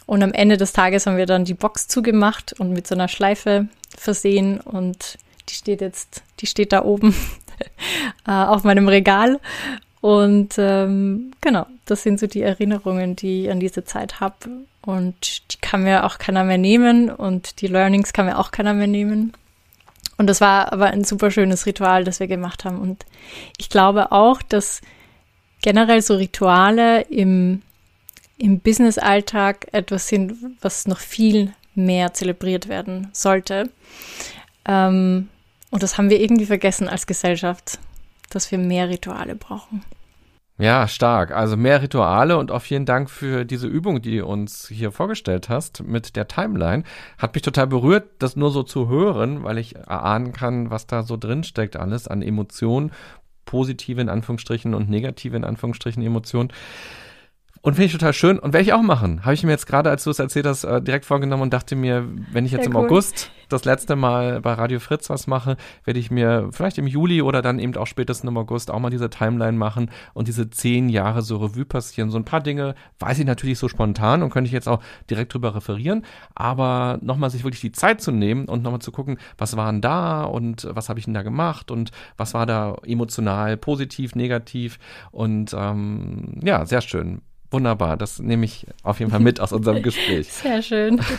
Und am Ende des Tages haben wir dann die Box zugemacht und mit so einer Schleife versehen und die steht jetzt, die steht da oben äh, auf meinem Regal. Und ähm, genau, das sind so die Erinnerungen, die ich an diese Zeit habe. Und die kann mir auch keiner mehr nehmen und die Learnings kann mir auch keiner mehr nehmen. Und das war aber ein super schönes Ritual, das wir gemacht haben. Und ich glaube auch, dass generell so Rituale im, im Business-Alltag etwas sind, was noch viel mehr zelebriert werden sollte. Ähm, und das haben wir irgendwie vergessen als Gesellschaft, dass wir mehr Rituale brauchen. Ja, stark. Also mehr Rituale und auch vielen Dank für diese Übung, die du uns hier vorgestellt hast mit der Timeline. Hat mich total berührt, das nur so zu hören, weil ich erahnen kann, was da so drin steckt alles an Emotionen, positive in Anführungsstrichen und negative in Anführungsstrichen Emotionen. Und finde ich total schön und werde ich auch machen. Habe ich mir jetzt gerade, als du es erzählt hast, äh, direkt vorgenommen und dachte mir, wenn ich jetzt Sehr im cool. August das letzte Mal bei Radio Fritz was mache, werde ich mir vielleicht im Juli oder dann eben auch spätestens im August auch mal diese Timeline machen und diese zehn Jahre so Revue passieren. So ein paar Dinge weiß ich natürlich so spontan und könnte ich jetzt auch direkt drüber referieren, aber nochmal sich wirklich die Zeit zu nehmen und nochmal zu gucken, was waren da und was habe ich denn da gemacht und was war da emotional, positiv, negativ und ähm, ja, sehr schön. Wunderbar, das nehme ich auf jeden Fall mit aus unserem Gespräch. Sehr schön.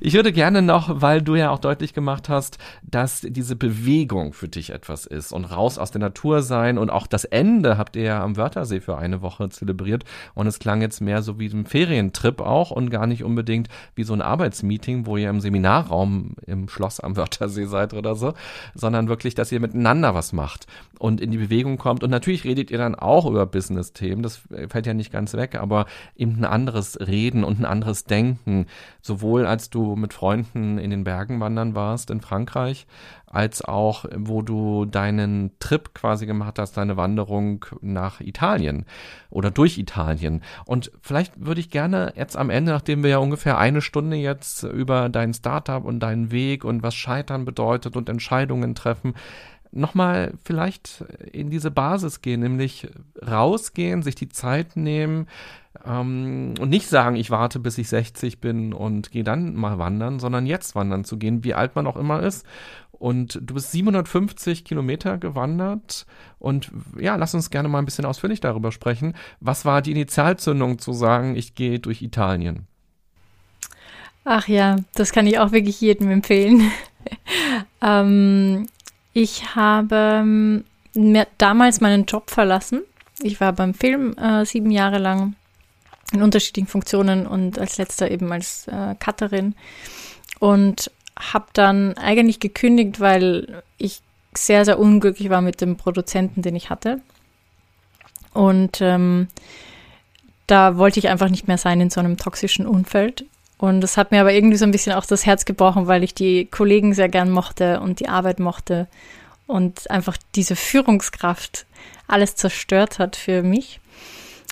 Ich würde gerne noch, weil du ja auch deutlich gemacht hast, dass diese Bewegung für dich etwas ist und raus aus der Natur sein und auch das Ende habt ihr ja am Wörthersee für eine Woche zelebriert und es klang jetzt mehr so wie ein Ferientrip auch und gar nicht unbedingt wie so ein Arbeitsmeeting, wo ihr im Seminarraum im Schloss am Wörthersee seid oder so, sondern wirklich, dass ihr miteinander was macht und in die Bewegung kommt und natürlich redet ihr dann auch über Business-Themen, das fällt ja nicht ganz weg, aber eben ein anderes Reden und ein anderes Denken, sowohl als du mit Freunden in den Bergen wandern warst in Frankreich, als auch wo du deinen Trip quasi gemacht hast, deine Wanderung nach Italien oder durch Italien. Und vielleicht würde ich gerne jetzt am Ende, nachdem wir ja ungefähr eine Stunde jetzt über dein Startup und deinen Weg und was Scheitern bedeutet und Entscheidungen treffen, nochmal vielleicht in diese Basis gehen, nämlich rausgehen, sich die Zeit nehmen ähm, und nicht sagen, ich warte, bis ich 60 bin und gehe dann mal wandern, sondern jetzt wandern zu gehen, wie alt man auch immer ist. Und du bist 750 Kilometer gewandert und ja, lass uns gerne mal ein bisschen ausführlich darüber sprechen. Was war die Initialzündung zu sagen, ich gehe durch Italien? Ach ja, das kann ich auch wirklich jedem empfehlen. ähm, ich habe ähm, mir damals meinen Job verlassen. Ich war beim Film äh, sieben Jahre lang in unterschiedlichen Funktionen und als letzter eben als äh, Cutterin und habe dann eigentlich gekündigt, weil ich sehr, sehr unglücklich war mit dem Produzenten, den ich hatte. Und ähm, da wollte ich einfach nicht mehr sein in so einem toxischen Umfeld. Und das hat mir aber irgendwie so ein bisschen auch das Herz gebrochen, weil ich die Kollegen sehr gern mochte und die Arbeit mochte und einfach diese Führungskraft alles zerstört hat für mich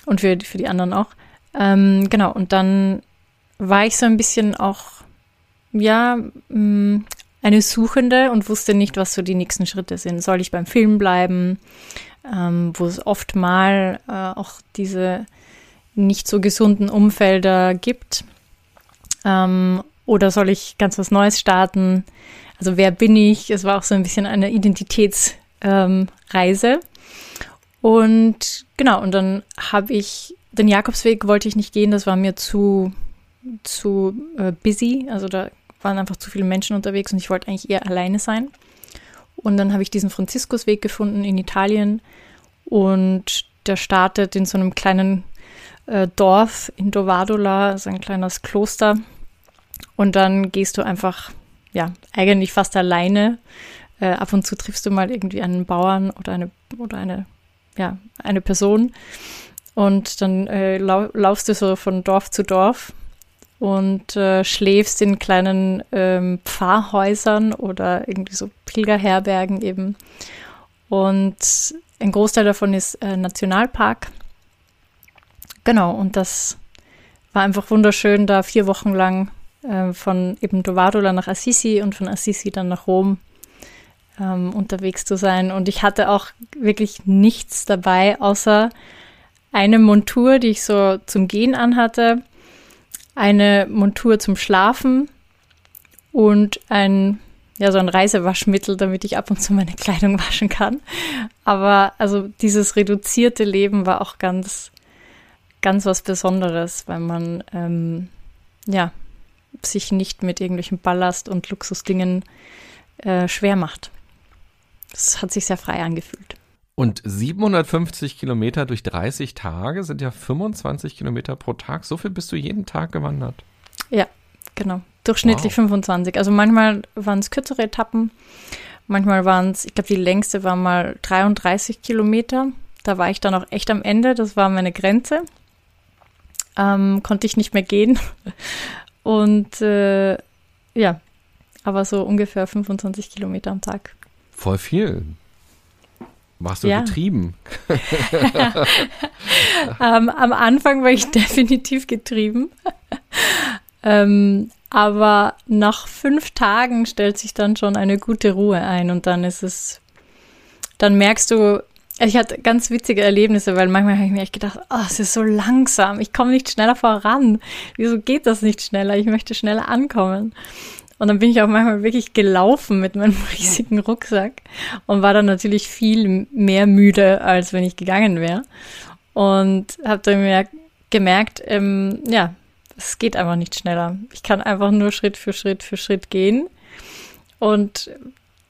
und für, für die anderen auch. Ähm, genau, und dann war ich so ein bisschen auch, ja, mh, mm, eine Suchende und wusste nicht, was so die nächsten Schritte sind. Soll ich beim Film bleiben, ähm, wo es oft mal äh, auch diese nicht so gesunden Umfelder gibt? Ähm, oder soll ich ganz was Neues starten? Also wer bin ich? Es war auch so ein bisschen eine Identitätsreise. Ähm, und genau, und dann habe ich den Jakobsweg wollte ich nicht gehen, das war mir zu, zu äh, busy. Also da waren einfach zu viele Menschen unterwegs und ich wollte eigentlich eher alleine sein. Und dann habe ich diesen Franziskusweg gefunden in Italien und der startet in so einem kleinen äh, Dorf in Dovadola, so ein kleines Kloster. Und dann gehst du einfach, ja, eigentlich fast alleine. Äh, ab und zu triffst du mal irgendwie einen Bauern oder eine, oder eine, ja, eine Person. Und dann äh, lau laufst du so von Dorf zu Dorf und äh, schläfst in kleinen ähm, Pfarrhäusern oder irgendwie so Pilgerherbergen eben. Und ein Großteil davon ist äh, Nationalpark genau, und das war einfach wunderschön, da vier Wochen lang äh, von eben Dovadula nach Assisi und von Assisi dann nach Rom ähm, unterwegs zu sein. Und ich hatte auch wirklich nichts dabei, außer eine Montur, die ich so zum Gehen anhatte, eine Montur zum Schlafen und ein ja, so ein Reisewaschmittel, damit ich ab und zu meine Kleidung waschen kann. Aber also dieses reduzierte Leben war auch ganz, ganz was Besonderes, weil man ähm, ja sich nicht mit irgendwelchen Ballast und Luxusdingen äh, schwer macht. Das hat sich sehr frei angefühlt. Und 750 Kilometer durch 30 Tage sind ja 25 Kilometer pro Tag. So viel bist du jeden Tag gewandert. Ja, genau. Durchschnittlich wow. 25. Also manchmal waren es kürzere Etappen. Manchmal waren es, ich glaube, die längste war mal 33 Kilometer. Da war ich dann auch echt am Ende. Das war meine Grenze. Ähm, konnte ich nicht mehr gehen. Und äh, ja, aber so ungefähr 25 Kilometer am Tag. Voll viel. Warst du ja. getrieben? ähm, am Anfang war ich definitiv getrieben. ähm, aber nach fünf Tagen stellt sich dann schon eine gute Ruhe ein und dann ist es, dann merkst du, ich hatte ganz witzige Erlebnisse, weil manchmal habe ich mir echt gedacht, oh, es ist so langsam, ich komme nicht schneller voran. Wieso geht das nicht schneller? Ich möchte schneller ankommen. Und dann bin ich auch manchmal wirklich gelaufen mit meinem riesigen Rucksack und war dann natürlich viel mehr müde, als wenn ich gegangen wäre. Und habe dann gemerkt, gemerkt ähm, ja, es geht einfach nicht schneller. Ich kann einfach nur Schritt für Schritt für Schritt gehen. Und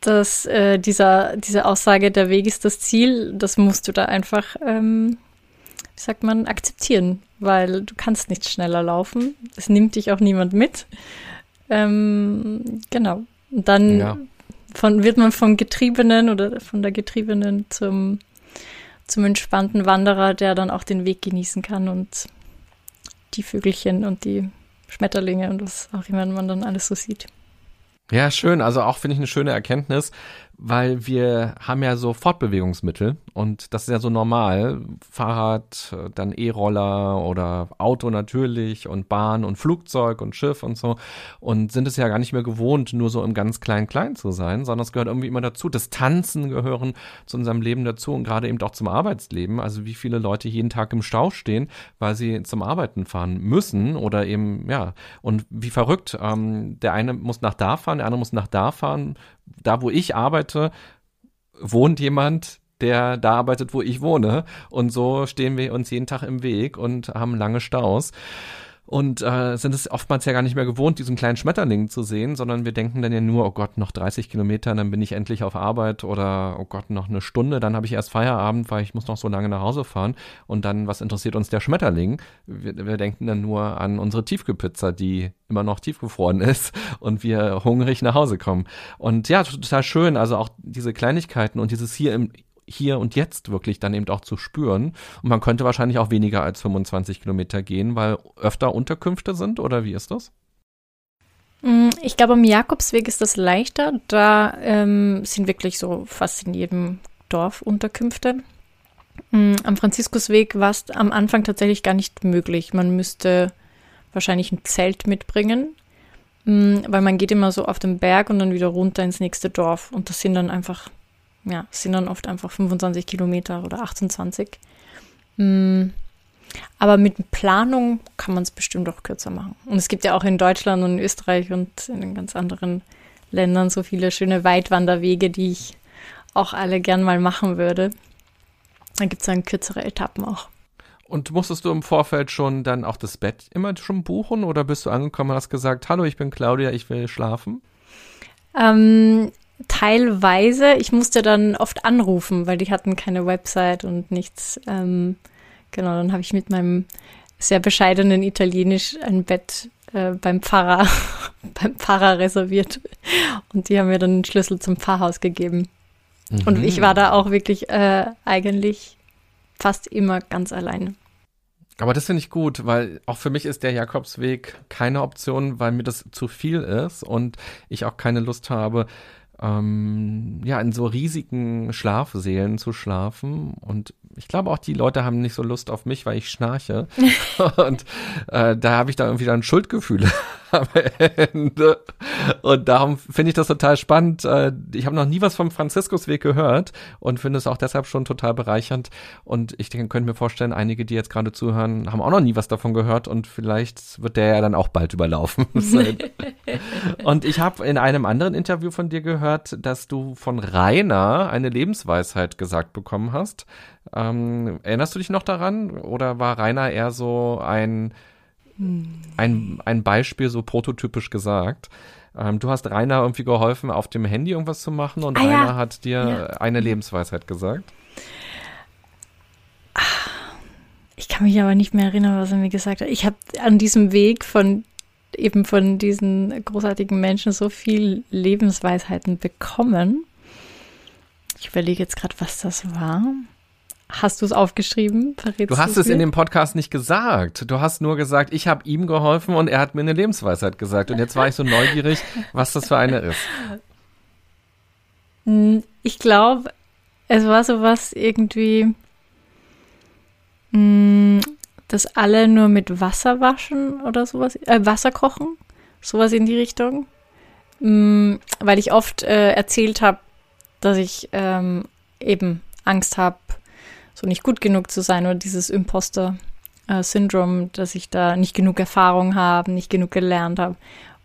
dass äh, dieser, diese Aussage, der Weg ist das Ziel, das musst du da einfach, ähm, wie sagt man, akzeptieren, weil du kannst nicht schneller laufen. Es nimmt dich auch niemand mit. Ähm, genau. Und dann ja. von, wird man vom Getriebenen oder von der Getriebenen zum, zum entspannten Wanderer, der dann auch den Weg genießen kann und die Vögelchen und die Schmetterlinge und was auch immer man dann alles so sieht. Ja, schön. Also auch finde ich eine schöne Erkenntnis, weil wir haben ja so Fortbewegungsmittel und das ist ja so normal. Fahrrad, dann E-Roller oder Auto natürlich und Bahn und Flugzeug und Schiff und so und sind es ja gar nicht mehr gewohnt, nur so im ganz kleinen Klein zu sein, sondern es gehört irgendwie immer dazu. Distanzen gehören zu unserem Leben dazu und gerade eben auch zum Arbeitsleben. Also wie viele Leute jeden Tag im Stau stehen, weil sie zum Arbeiten fahren müssen oder eben, ja, und wie verrückt. Ähm, der eine muss nach da fahren, der andere muss nach da fahren, da wo ich arbeite, wohnt jemand, der da arbeitet, wo ich wohne. Und so stehen wir uns jeden Tag im Weg und haben lange Staus und äh, sind es oftmals ja gar nicht mehr gewohnt, diesen kleinen Schmetterling zu sehen, sondern wir denken dann ja nur, oh Gott, noch 30 Kilometer, dann bin ich endlich auf Arbeit oder oh Gott, noch eine Stunde, dann habe ich erst Feierabend, weil ich muss noch so lange nach Hause fahren und dann, was interessiert uns der Schmetterling? Wir, wir denken dann nur an unsere Tiefkühlpizza, die immer noch tiefgefroren ist und wir hungrig nach Hause kommen. Und ja, total schön, also auch diese Kleinigkeiten und dieses hier im hier und jetzt wirklich dann eben auch zu spüren. Und man könnte wahrscheinlich auch weniger als 25 Kilometer gehen, weil öfter Unterkünfte sind oder wie ist das? Mm, ich glaube, am Jakobsweg ist das leichter. Da ähm, sind wirklich so fast in jedem Dorf Unterkünfte. Mm, am Franziskusweg war es am Anfang tatsächlich gar nicht möglich. Man müsste wahrscheinlich ein Zelt mitbringen, mm, weil man geht immer so auf den Berg und dann wieder runter ins nächste Dorf. Und das sind dann einfach ja, sind dann oft einfach 25 Kilometer oder 28. Mm, aber mit Planung kann man es bestimmt auch kürzer machen. Und es gibt ja auch in Deutschland und in Österreich und in den ganz anderen Ländern so viele schöne Weitwanderwege, die ich auch alle gern mal machen würde. Da gibt es dann kürzere Etappen auch. Und musstest du im Vorfeld schon dann auch das Bett immer schon buchen oder bist du angekommen und hast gesagt, hallo, ich bin Claudia, ich will schlafen? Ähm, teilweise. Ich musste dann oft anrufen, weil die hatten keine Website und nichts. Ähm, genau, dann habe ich mit meinem sehr bescheidenen Italienisch ein Bett äh, beim Pfarrer, beim Pfarrer reserviert. Und die haben mir dann den Schlüssel zum Pfarrhaus gegeben. Mhm. Und ich war da auch wirklich äh, eigentlich fast immer ganz alleine. Aber das finde ich gut, weil auch für mich ist der Jakobsweg keine Option, weil mir das zu viel ist und ich auch keine Lust habe, ähm, ja, in so riesigen Schlafsälen zu schlafen. Und ich glaube auch, die Leute haben nicht so Lust auf mich, weil ich schnarche. und äh, da habe ich da irgendwie dann Schuldgefühle am Ende. Und darum finde ich das total spannend. Äh, ich habe noch nie was vom Franziskusweg gehört und finde es auch deshalb schon total bereichernd. Und ich denke, könnte mir vorstellen, einige, die jetzt gerade zuhören, haben auch noch nie was davon gehört und vielleicht wird der ja dann auch bald überlaufen sein. und ich habe in einem anderen Interview von dir gehört, dass du von Rainer eine Lebensweisheit gesagt bekommen hast. Ähm, erinnerst du dich noch daran? Oder war Rainer eher so ein ein, ein Beispiel so prototypisch gesagt. Ähm, du hast Rainer irgendwie geholfen, auf dem Handy irgendwas zu machen und Ah, Rainer ja. hat dir Ja. eine Lebensweisheit gesagt. Ich kann mich aber nicht mehr erinnern, was er mir gesagt hat. Ich habe an diesem Weg von eben von diesen großartigen Menschen so viel Lebensweisheiten bekommen. Ich überlege jetzt gerade, was das war. Hast du es aufgeschrieben? Verrätst Du hast es in mir? dem Podcast nicht gesagt. Du hast nur gesagt, ich habe ihm geholfen und er hat mir eine Lebensweisheit gesagt. Und jetzt war ich so neugierig, was das für eine ist. Hm, Ich glaube, es war sowas irgendwie, mh, dass alle nur mit Wasser waschen oder sowas, äh, Wasser kochen, sowas in die Richtung. Mh, weil ich oft äh, erzählt habe, dass ich ähm, eben Angst habe, so nicht gut genug zu sein oder dieses Imposter-Syndrom, dass ich da nicht genug Erfahrung habe, nicht genug gelernt habe.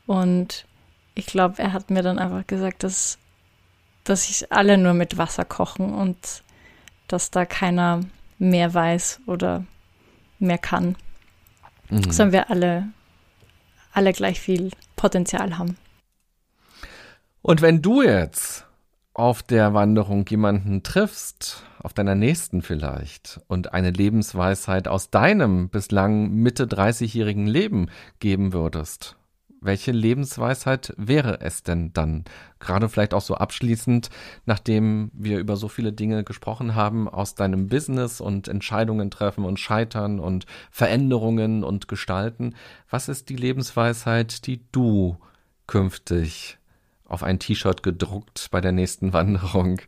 Und ich glaube, er hat mir dann einfach gesagt, dass dass sich alle nur mit Wasser kochen und dass da keiner mehr weiß oder mehr kann, Mhm. sondern wir alle, alle gleich viel Potenzial haben. Und wenn du jetzt auf der Wanderung jemanden triffst, auf deiner nächsten vielleicht, und eine Lebensweisheit aus deinem bislang Mitte 30-jährigen Leben geben würdest, welche Lebensweisheit wäre es denn dann? Gerade vielleicht auch so abschließend, nachdem wir über so viele Dinge gesprochen haben aus deinem Business und Entscheidungen treffen und scheitern und Veränderungen und gestalten. Was ist die Lebensweisheit, die du künftig auf ein T-Shirt gedruckt bei der nächsten Wanderung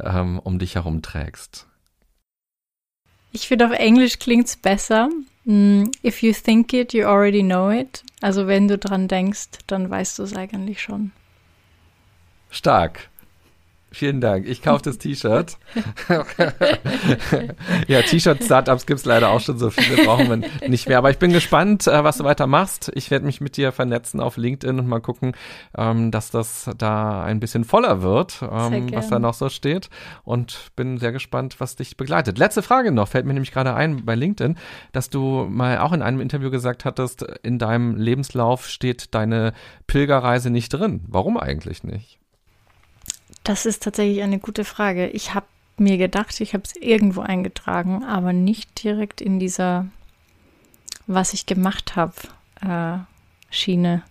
ähm, um dich herum trägst? Ich finde, auf Englisch klingt's besser. Mm, If you think it, you already know it. Also wenn du dran denkst, dann weißt du es eigentlich schon. Stark. Vielen Dank. Ich kaufe das T-Shirt. ja, T-Shirt-Startups gibt's leider auch schon so viele, brauchen wir nicht mehr. Aber ich bin gespannt, äh, was du weiter machst. Ich werde mich mit dir vernetzen auf LinkedIn und mal gucken, ähm, dass das da ein bisschen voller wird, ähm, was da noch so steht. Und bin sehr gespannt, was dich begleitet. Letzte Frage noch, fällt mir nämlich gerade ein bei LinkedIn, dass du mal auch in einem Interview gesagt hattest, in deinem Lebenslauf steht deine Pilgerreise nicht drin. Warum eigentlich nicht? Das ist tatsächlich eine gute Frage. Ich habe mir gedacht, ich habe es irgendwo eingetragen, aber nicht direkt in dieser, was ich gemacht habe, äh, Schiene.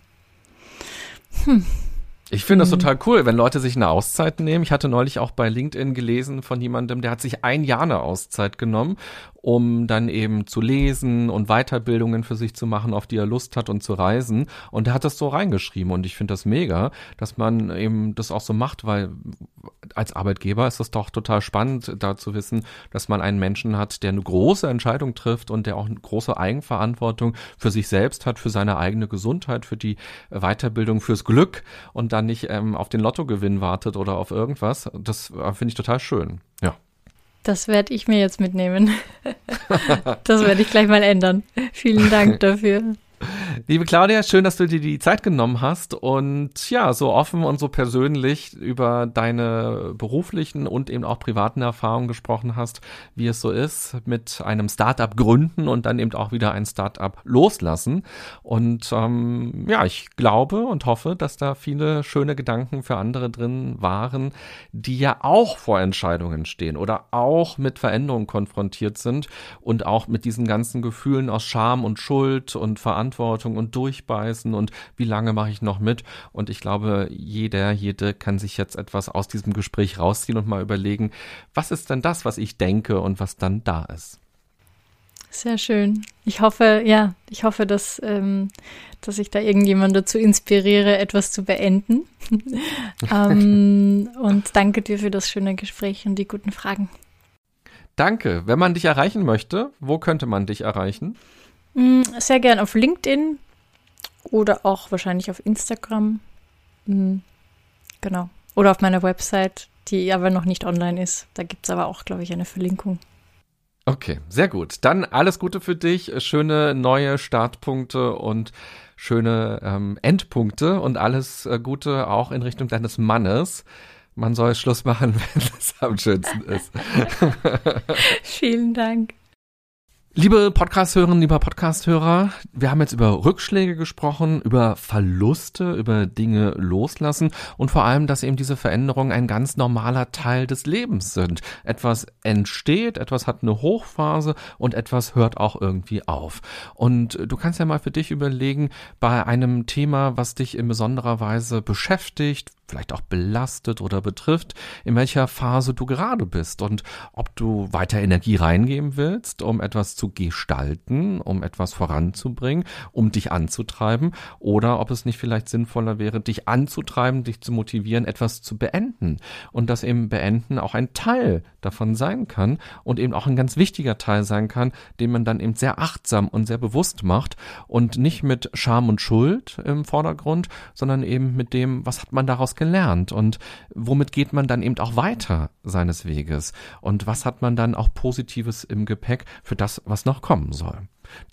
Ich finde das Mhm. total cool, wenn Leute sich eine Auszeit nehmen. Ich hatte neulich auch bei LinkedIn gelesen von jemandem, der hat sich ein Jahr eine Auszeit genommen, um dann eben zu lesen und Weiterbildungen für sich zu machen, auf die er Lust hat und zu reisen. Und er hat das so reingeschrieben und ich finde das mega, dass man eben das auch so macht, weil als Arbeitgeber ist das doch total spannend, da zu wissen, dass man einen Menschen hat, der eine große Entscheidung trifft und der auch eine große Eigenverantwortung für sich selbst hat, für seine eigene Gesundheit, für die Weiterbildung, fürs Glück und dann nicht ähm, auf den Lottogewinn wartet oder auf irgendwas. Das äh, finde ich total schön. Ja. Das werde ich mir jetzt mitnehmen. das werde ich gleich mal ändern. Vielen Dank dafür. Liebe Claudia, schön, dass du dir die Zeit genommen hast und ja, so offen und so persönlich über deine beruflichen und eben auch privaten Erfahrungen gesprochen hast, wie es so ist, mit einem Startup gründen und dann eben auch wieder ein Startup loslassen. Und ähm, ja, ich glaube und hoffe, dass da viele schöne Gedanken für andere drin waren, die ja auch vor Entscheidungen stehen oder auch mit Veränderungen konfrontiert sind und auch mit diesen ganzen Gefühlen aus Scham und Schuld und Verantwortung und Durchbeißen und wie lange mache ich noch mit. Und ich glaube, jeder, jede kann sich jetzt etwas aus diesem Gespräch rausziehen und mal überlegen, was ist denn das, was ich denke und was dann da ist. Sehr schön. Ich hoffe, ja, ich hoffe, dass, ähm, dass ich da irgendjemand dazu inspiriere, etwas zu beenden. ähm, und danke dir für das schöne Gespräch und die guten Fragen. Danke. Wenn man dich erreichen möchte, wo könnte man dich erreichen? Mm, sehr gern auf LinkedIn oder auch wahrscheinlich auf Instagram. Mm, genau. Oder auf meiner Website, die aber noch nicht online ist. Da gibt es aber auch, glaube ich, eine Verlinkung. Okay, sehr gut. Dann alles Gute für dich, schöne neue Startpunkte und schöne ähm, Endpunkte und alles äh, Gute auch in Richtung deines Mannes. Man soll Schluss machen, wenn es am schönsten ist. Vielen Dank. Liebe Podcast-Hörerinnen, lieber Podcast-Hörer, wir haben jetzt über Rückschläge gesprochen, über Verluste, über Dinge loslassen und vor allem, dass eben diese Veränderungen ein ganz normaler Teil des Lebens sind. Etwas entsteht, etwas hat eine Hochphase und etwas hört auch irgendwie auf. Und du kannst ja mal für dich überlegen, bei einem Thema, was dich in besonderer Weise beschäftigt, vielleicht auch belastet oder betrifft, in welcher Phase du gerade bist und ob du weiter Energie reingeben willst, um etwas zu gestalten, um etwas voranzubringen, um dich anzutreiben oder ob es nicht vielleicht sinnvoller wäre, dich anzutreiben, dich zu motivieren, etwas zu beenden und dass eben beenden auch ein Teil davon sein kann und eben auch ein ganz wichtiger Teil sein kann, den man dann eben sehr achtsam und sehr bewusst macht und nicht mit Scham und Schuld im Vordergrund, sondern eben mit dem, was hat man daraus gelernt und womit geht man dann eben auch weiter seines Weges und was hat man dann auch Positives im Gepäck für das, was noch kommen soll.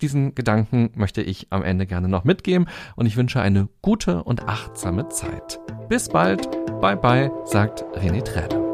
Diesen Gedanken möchte ich am Ende gerne noch mitgeben und ich wünsche eine gute und achtsame Zeit. Bis bald, bye bye, sagt René Träder.